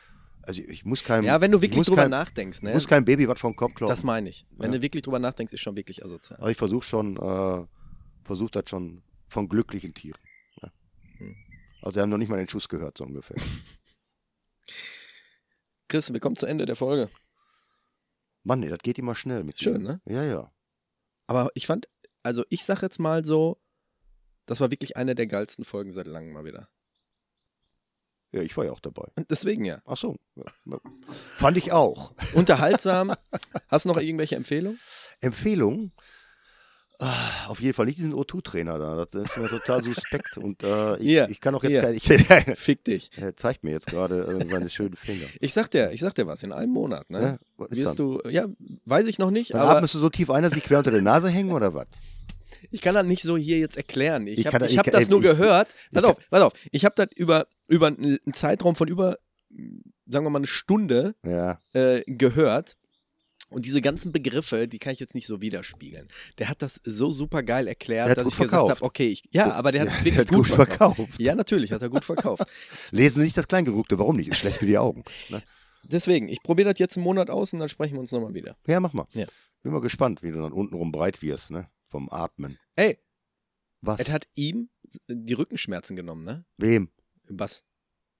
Also ich, muss keinem. Ja, wenn du ich wirklich drüber kein, nachdenkst, ne? Ich muss kein Baby was vom Kopf kloppen. Das meine ich. Wenn Ja. du wirklich drüber nachdenkst, ist schon wirklich asozial. Aber ich versuche schon, äh, versuche das schon von glücklichen Tieren. Also wir haben noch nicht mal den Schuss gehört, so ungefähr. Chris, wir kommen zu Ende der Folge. Mann, nee, das geht immer schnell mit Schön, dir. ne? Ja, ja. Aber ich fand, also ich sag jetzt mal so, das war wirklich eine der geilsten Folgen seit langem mal wieder. Ja, ich war ja auch dabei. Und deswegen ja. Ach so. Ja. Fand ich auch. Unterhaltsam. Hast du noch irgendwelche Empfehlungen? Empfehlung? Ah, Auf jeden Fall nicht diesen O2-Trainer da. Das ist mir total suspekt. Und äh, ich, Hier, ich kann auch jetzt hier. kein. Ich, Fick dich. er zeigt mir jetzt gerade äh, seine schönen Finger. Ich sag dir, ich sag dir was, in einem Monat, ne? Ja, Wirst dann? du, ja, weiß ich noch nicht, Dann aber du so tief ein, dass ich quer unter der Nase hängen oder was? ich kann das nicht so hier jetzt erklären. Ich Ich habe hab das nur ich- gehört. Pass auf, pass auf. Ich habe das über, über einen Zeitraum von über, sagen wir mal, eine Stunde Ja. äh, gehört. Und diese ganzen Begriffe, die kann ich jetzt nicht so widerspiegeln. Der hat das so super geil erklärt, Er dass ich gesagt verkauft. habe, okay, ich, ja, aber der hat es wirklich hat gut, gut verkauft. verkauft. Ja, natürlich, hat er gut verkauft. Lesen Sie nicht das Kleingedruckte. Warum nicht? Ist schlecht für die Augen. Ne? Deswegen, ich probiere das jetzt einen Monat aus und dann sprechen wir uns nochmal wieder. Ja, mach mal. Ja. Bin mal gespannt, wie du dann untenrum breit wirst, ne? Vom Atmen. Ey, Was? es hat ihm die Rückenschmerzen genommen, ne? Wem? Was?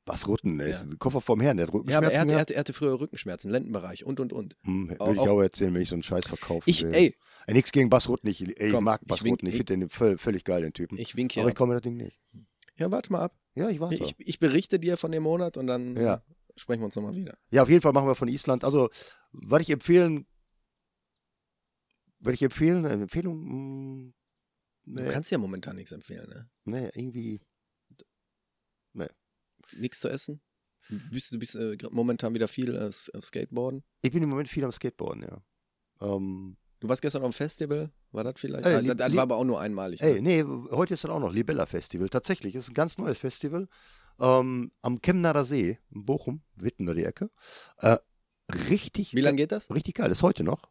Was Rutten? Der ist Ja. Koffer vom Herrn, der hat Ja, aber er Rückenschmerzen hatte, er, hatte, er hatte früher Rückenschmerzen, Lendenbereich und und und. Hm, Auch- würde ich auch- auch erzählen, wenn ich so einen Scheiß verkaufe. Ich, ey, Ey, nichts gegen Bas Rutten. Ich, ey, ich Komm, mag ich Bas wink- Rutten. Ich finde den völ, völlig geil, den Typen. ich wink hier. Aber ich ab. komme mir das Ding nicht. Ja, warte mal ab. Ja, ich warte. Ich, ich berichte dir von dem Monat und dann Ja. sprechen wir uns nochmal wieder. Ja, auf jeden Fall machen wir von Island. Also, was ich empfehlen, würde ich empfehlen, eine Empfehlung, mh, Du nee, kannst ja momentan nichts empfehlen, ne? nee, irgendwie, Nichts zu essen. Du bist, du bist äh, momentan wieder viel äh, auf Skateboarden. ich bin im Moment viel am Skateboarden, ja. Ähm, Du warst gestern auf dem Festival, war das vielleicht? Ey, Ah, lieb- das war aber auch nur einmalig. ey, Ne? nee, heute ist dann auch noch Libella Festival. Tatsächlich, ist ein ganz neues Festival. Ähm, am Chemnader See, in Bochum, Witten da die Ecke. Äh, richtig, Wie lange geht das? richtig geil. Ist heute noch.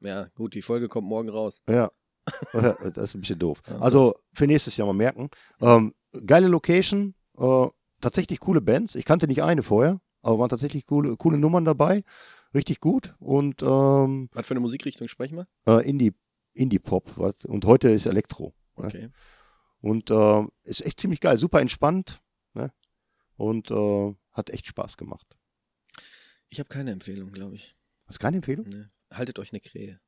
Ja, gut, die Folge kommt morgen raus. Ja. Das ist ein bisschen doof. Ja, Also für nächstes Jahr mal merken. Ähm, geile Location, äh, tatsächlich coole Bands. Ich kannte nicht eine vorher, aber waren tatsächlich coole, coole Nummern dabei. Richtig gut. Und ähm, Was für eine Musikrichtung sprechen wir? äh, Indie, Indie-Pop. was- Und heute ist Elektro. Ne? Okay. Und äh, ist echt ziemlich geil, super entspannt. Ne? Und äh, hat echt Spaß gemacht. Ich habe keine Empfehlung, glaube ich. Hast du keine Empfehlung? Nee. Haltet euch eine Krähe.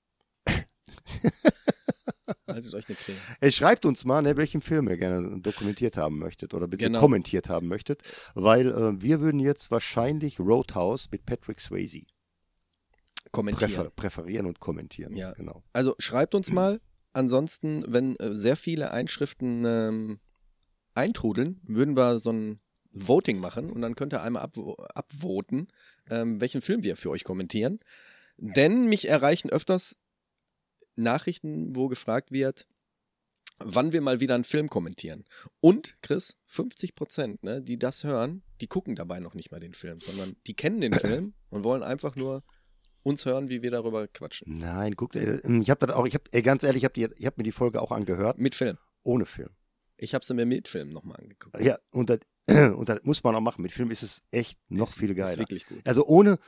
Haltet euch eine Krähe. Ey, schreibt uns mal, ne, welchen Film ihr gerne dokumentiert haben möchtet oder bitte Genau. kommentiert haben möchtet, weil äh, wir würden jetzt wahrscheinlich Roadhouse mit Patrick Swayze Kommentieren. präfer präferieren und kommentieren. Ja. Genau. Also schreibt uns mal. Ansonsten, wenn äh, sehr viele Einschriften ähm, eintrudeln, würden wir so ein Voting machen und dann könnt ihr einmal abvo abvoten, ähm, welchen Film wir für euch kommentieren. Denn mich erreichen öfters Nachrichten, wo gefragt wird, wann wir mal wieder einen Film kommentieren. Und, Chris, 50 Prozent, ne, die das hören, die gucken dabei noch nicht mal den Film, sondern die kennen den Film und wollen einfach nur uns hören, wie wir darüber quatschen. Nein, guckt, ey, ich habe das auch, ich habe, ganz ehrlich, ich habe hab mir die Folge auch angehört, Mit Film. ohne Film. Ich habe sie mir mit Film nochmal angeguckt. Ja, und das, und das muss man auch machen. Mit Film ist es echt noch Ist- viel Ist geiler. wirklich gut. Also ohne,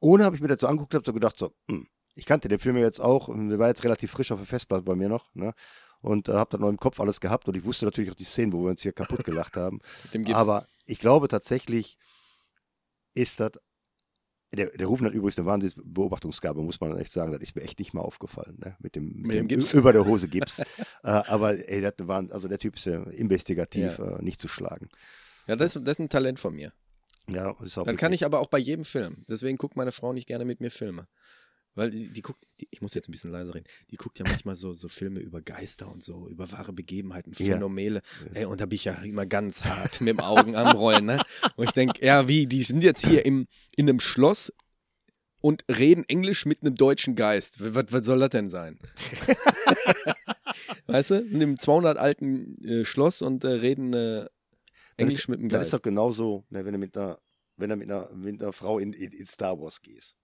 ohne habe ich mir das so angeguckt, habe so gedacht, so, hm, ich kannte den Film ja jetzt auch, und der war jetzt relativ frisch auf der Festplatte bei mir noch, ne? Und äh, habe dann noch im Kopf alles gehabt und ich wusste natürlich auch die Szenen, wo wir uns hier kaputt gelacht haben. Dem. Aber ich glaube tatsächlich ist das. Der, der Rufen hat übrigens eine Wahnsinnsbeobachtungsgabe, muss man echt sagen. Das ist mir echt nicht mal aufgefallen, ne? Mit dem, mit dem dem Gips? Über der Hose Gips. äh, aber ey, das waren, also der Typ ist ja investigativ äh, nicht zu schlagen. ja, das, ist- das ist ein Talent von mir. Ja, ist auch Dann kann ich aber auch bei jedem Film. Deswegen guckt meine Frau nicht gerne mit mir Filme. Weil die, die guckt, die, ich muss jetzt ein bisschen leiser reden, die guckt ja manchmal so, so Filme über Geister und so, über wahre Begebenheiten, Ja. Phänomene. Ey, und da bin ich ja immer ganz hart mit dem Augen am Rollen, ne? Und ich denke, ja, wie, die sind jetzt hier im, in einem Schloss und reden Englisch mit einem deutschen Geist. Was, was soll das denn sein? weißt du, sind im 200 alten äh, Schloss und äh, reden äh, Das Englisch ist, mit Das Geist. ist doch genauso, ne, wenn du mit einer, wenn du mit einer, mit einer Frau in, in, in Star Wars gehst.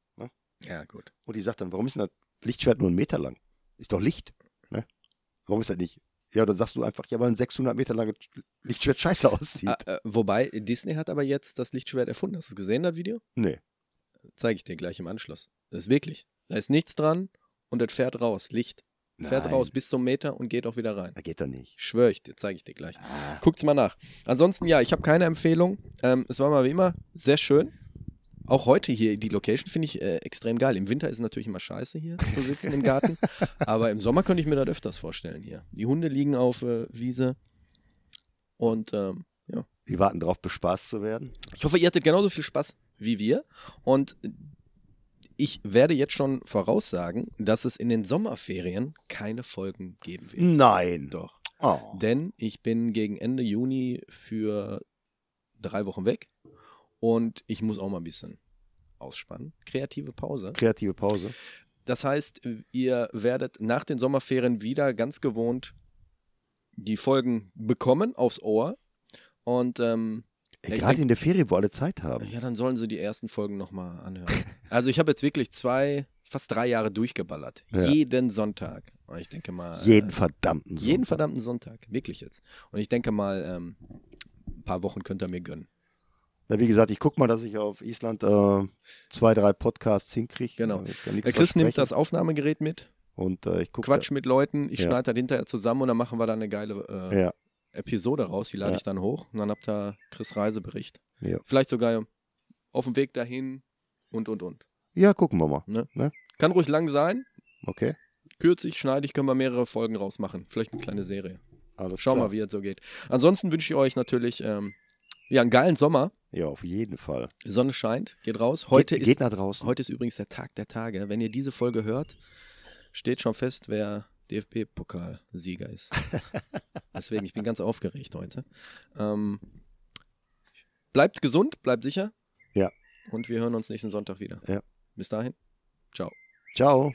Ja, gut. Und die sagt dann, warum ist denn das Lichtschwert nur einen Meter lang? Ist doch Licht. Ne? Warum ist das nicht? Ja, dann sagst du einfach, ja, weil ein 600 Meter langes Lichtschwert scheiße aussieht. Ah, äh, wobei, Disney hat aber jetzt das Lichtschwert erfunden. Hast du es gesehen, das Video? Nee. Zeige ich dir gleich im Anschluss. Das ist wirklich. Da ist nichts dran und das fährt raus. Licht. Fährt Nein. raus bis zum Meter und geht auch wieder rein. Das geht doch nicht. Schwöre ich dir, zeige ich dir gleich. Ah. Guckt's mal nach. Ansonsten, ja, ich habe keine Empfehlung. Ähm, es war mal wie immer sehr schön. Auch heute hier, die Location finde ich äh, extrem geil. Im Winter ist es natürlich immer scheiße hier zu sitzen im Garten. Aber im Sommer könnte ich mir das öfters vorstellen hier. Die Hunde liegen auf äh, Wiese. Und ähm, ja. Die warten darauf, bespaßt zu werden. Ich hoffe, ihr hattet genauso viel Spaß wie wir. Und ich werde jetzt schon voraussagen, dass es in den Sommerferien keine Folgen geben wird. Nein. Doch. Oh. Denn ich bin gegen Ende Juni für drei Wochen weg und ich muss auch mal ein bisschen ausspannen. Kreative Pause. Kreative Pause. Das heißt, ihr werdet nach den Sommerferien wieder ganz gewohnt die Folgen bekommen aufs Ohr. Und ähm, Gerade in der Ferie, wo alle Zeit haben. ja, dann sollen sie die ersten Folgen nochmal anhören. Also ich habe jetzt wirklich zwei, fast drei Jahre durchgeballert. Ja. Jeden Sonntag. Und ich denke mal. Jeden äh, verdammten jeden Sonntag. verdammten Sonntag. Wirklich jetzt. Und ich denke mal, ähm, ein paar Wochen könnt ihr mir gönnen. Na, wie gesagt, ich gucke mal, dass ich auf Island äh, zwei, drei Podcasts hinkriege. Genau. Der Chris nimmt das Aufnahmegerät mit, Und äh, ich gucke. Quatsch mit Leuten, ich Ja. schneide das hinterher zusammen und dann machen wir da eine geile äh, Ja, Episode raus. Die lade Ja. ich dann hoch und dann habt ihr Chris Reisebericht. Vielleicht sogar auf dem Weg dahin und und und. ja, gucken wir mal. Kann ruhig lang sein. Okay. Kürzig, schneidig, können wir mehrere Folgen rausmachen. Vielleicht eine kleine Serie. Alles Schau klar. mal, wie es so geht. Ansonsten wünsche ich euch natürlich ähm, ja, einen geilen Sommer. Ja, auf jeden Fall. Sonne scheint, geht raus. Heute, geht, ist, geht nach draußen. heute ist übrigens der Tag der Tage. Wenn ihr diese Folge hört, steht schon fest, wer DFB-Pokalsieger ist. Deswegen, ich bin ganz aufgeregt heute. Ähm, bleibt gesund, bleibt sicher. Ja. Und wir hören uns nächsten Sonntag wieder. Ja. Bis dahin. Ciao. Ciao.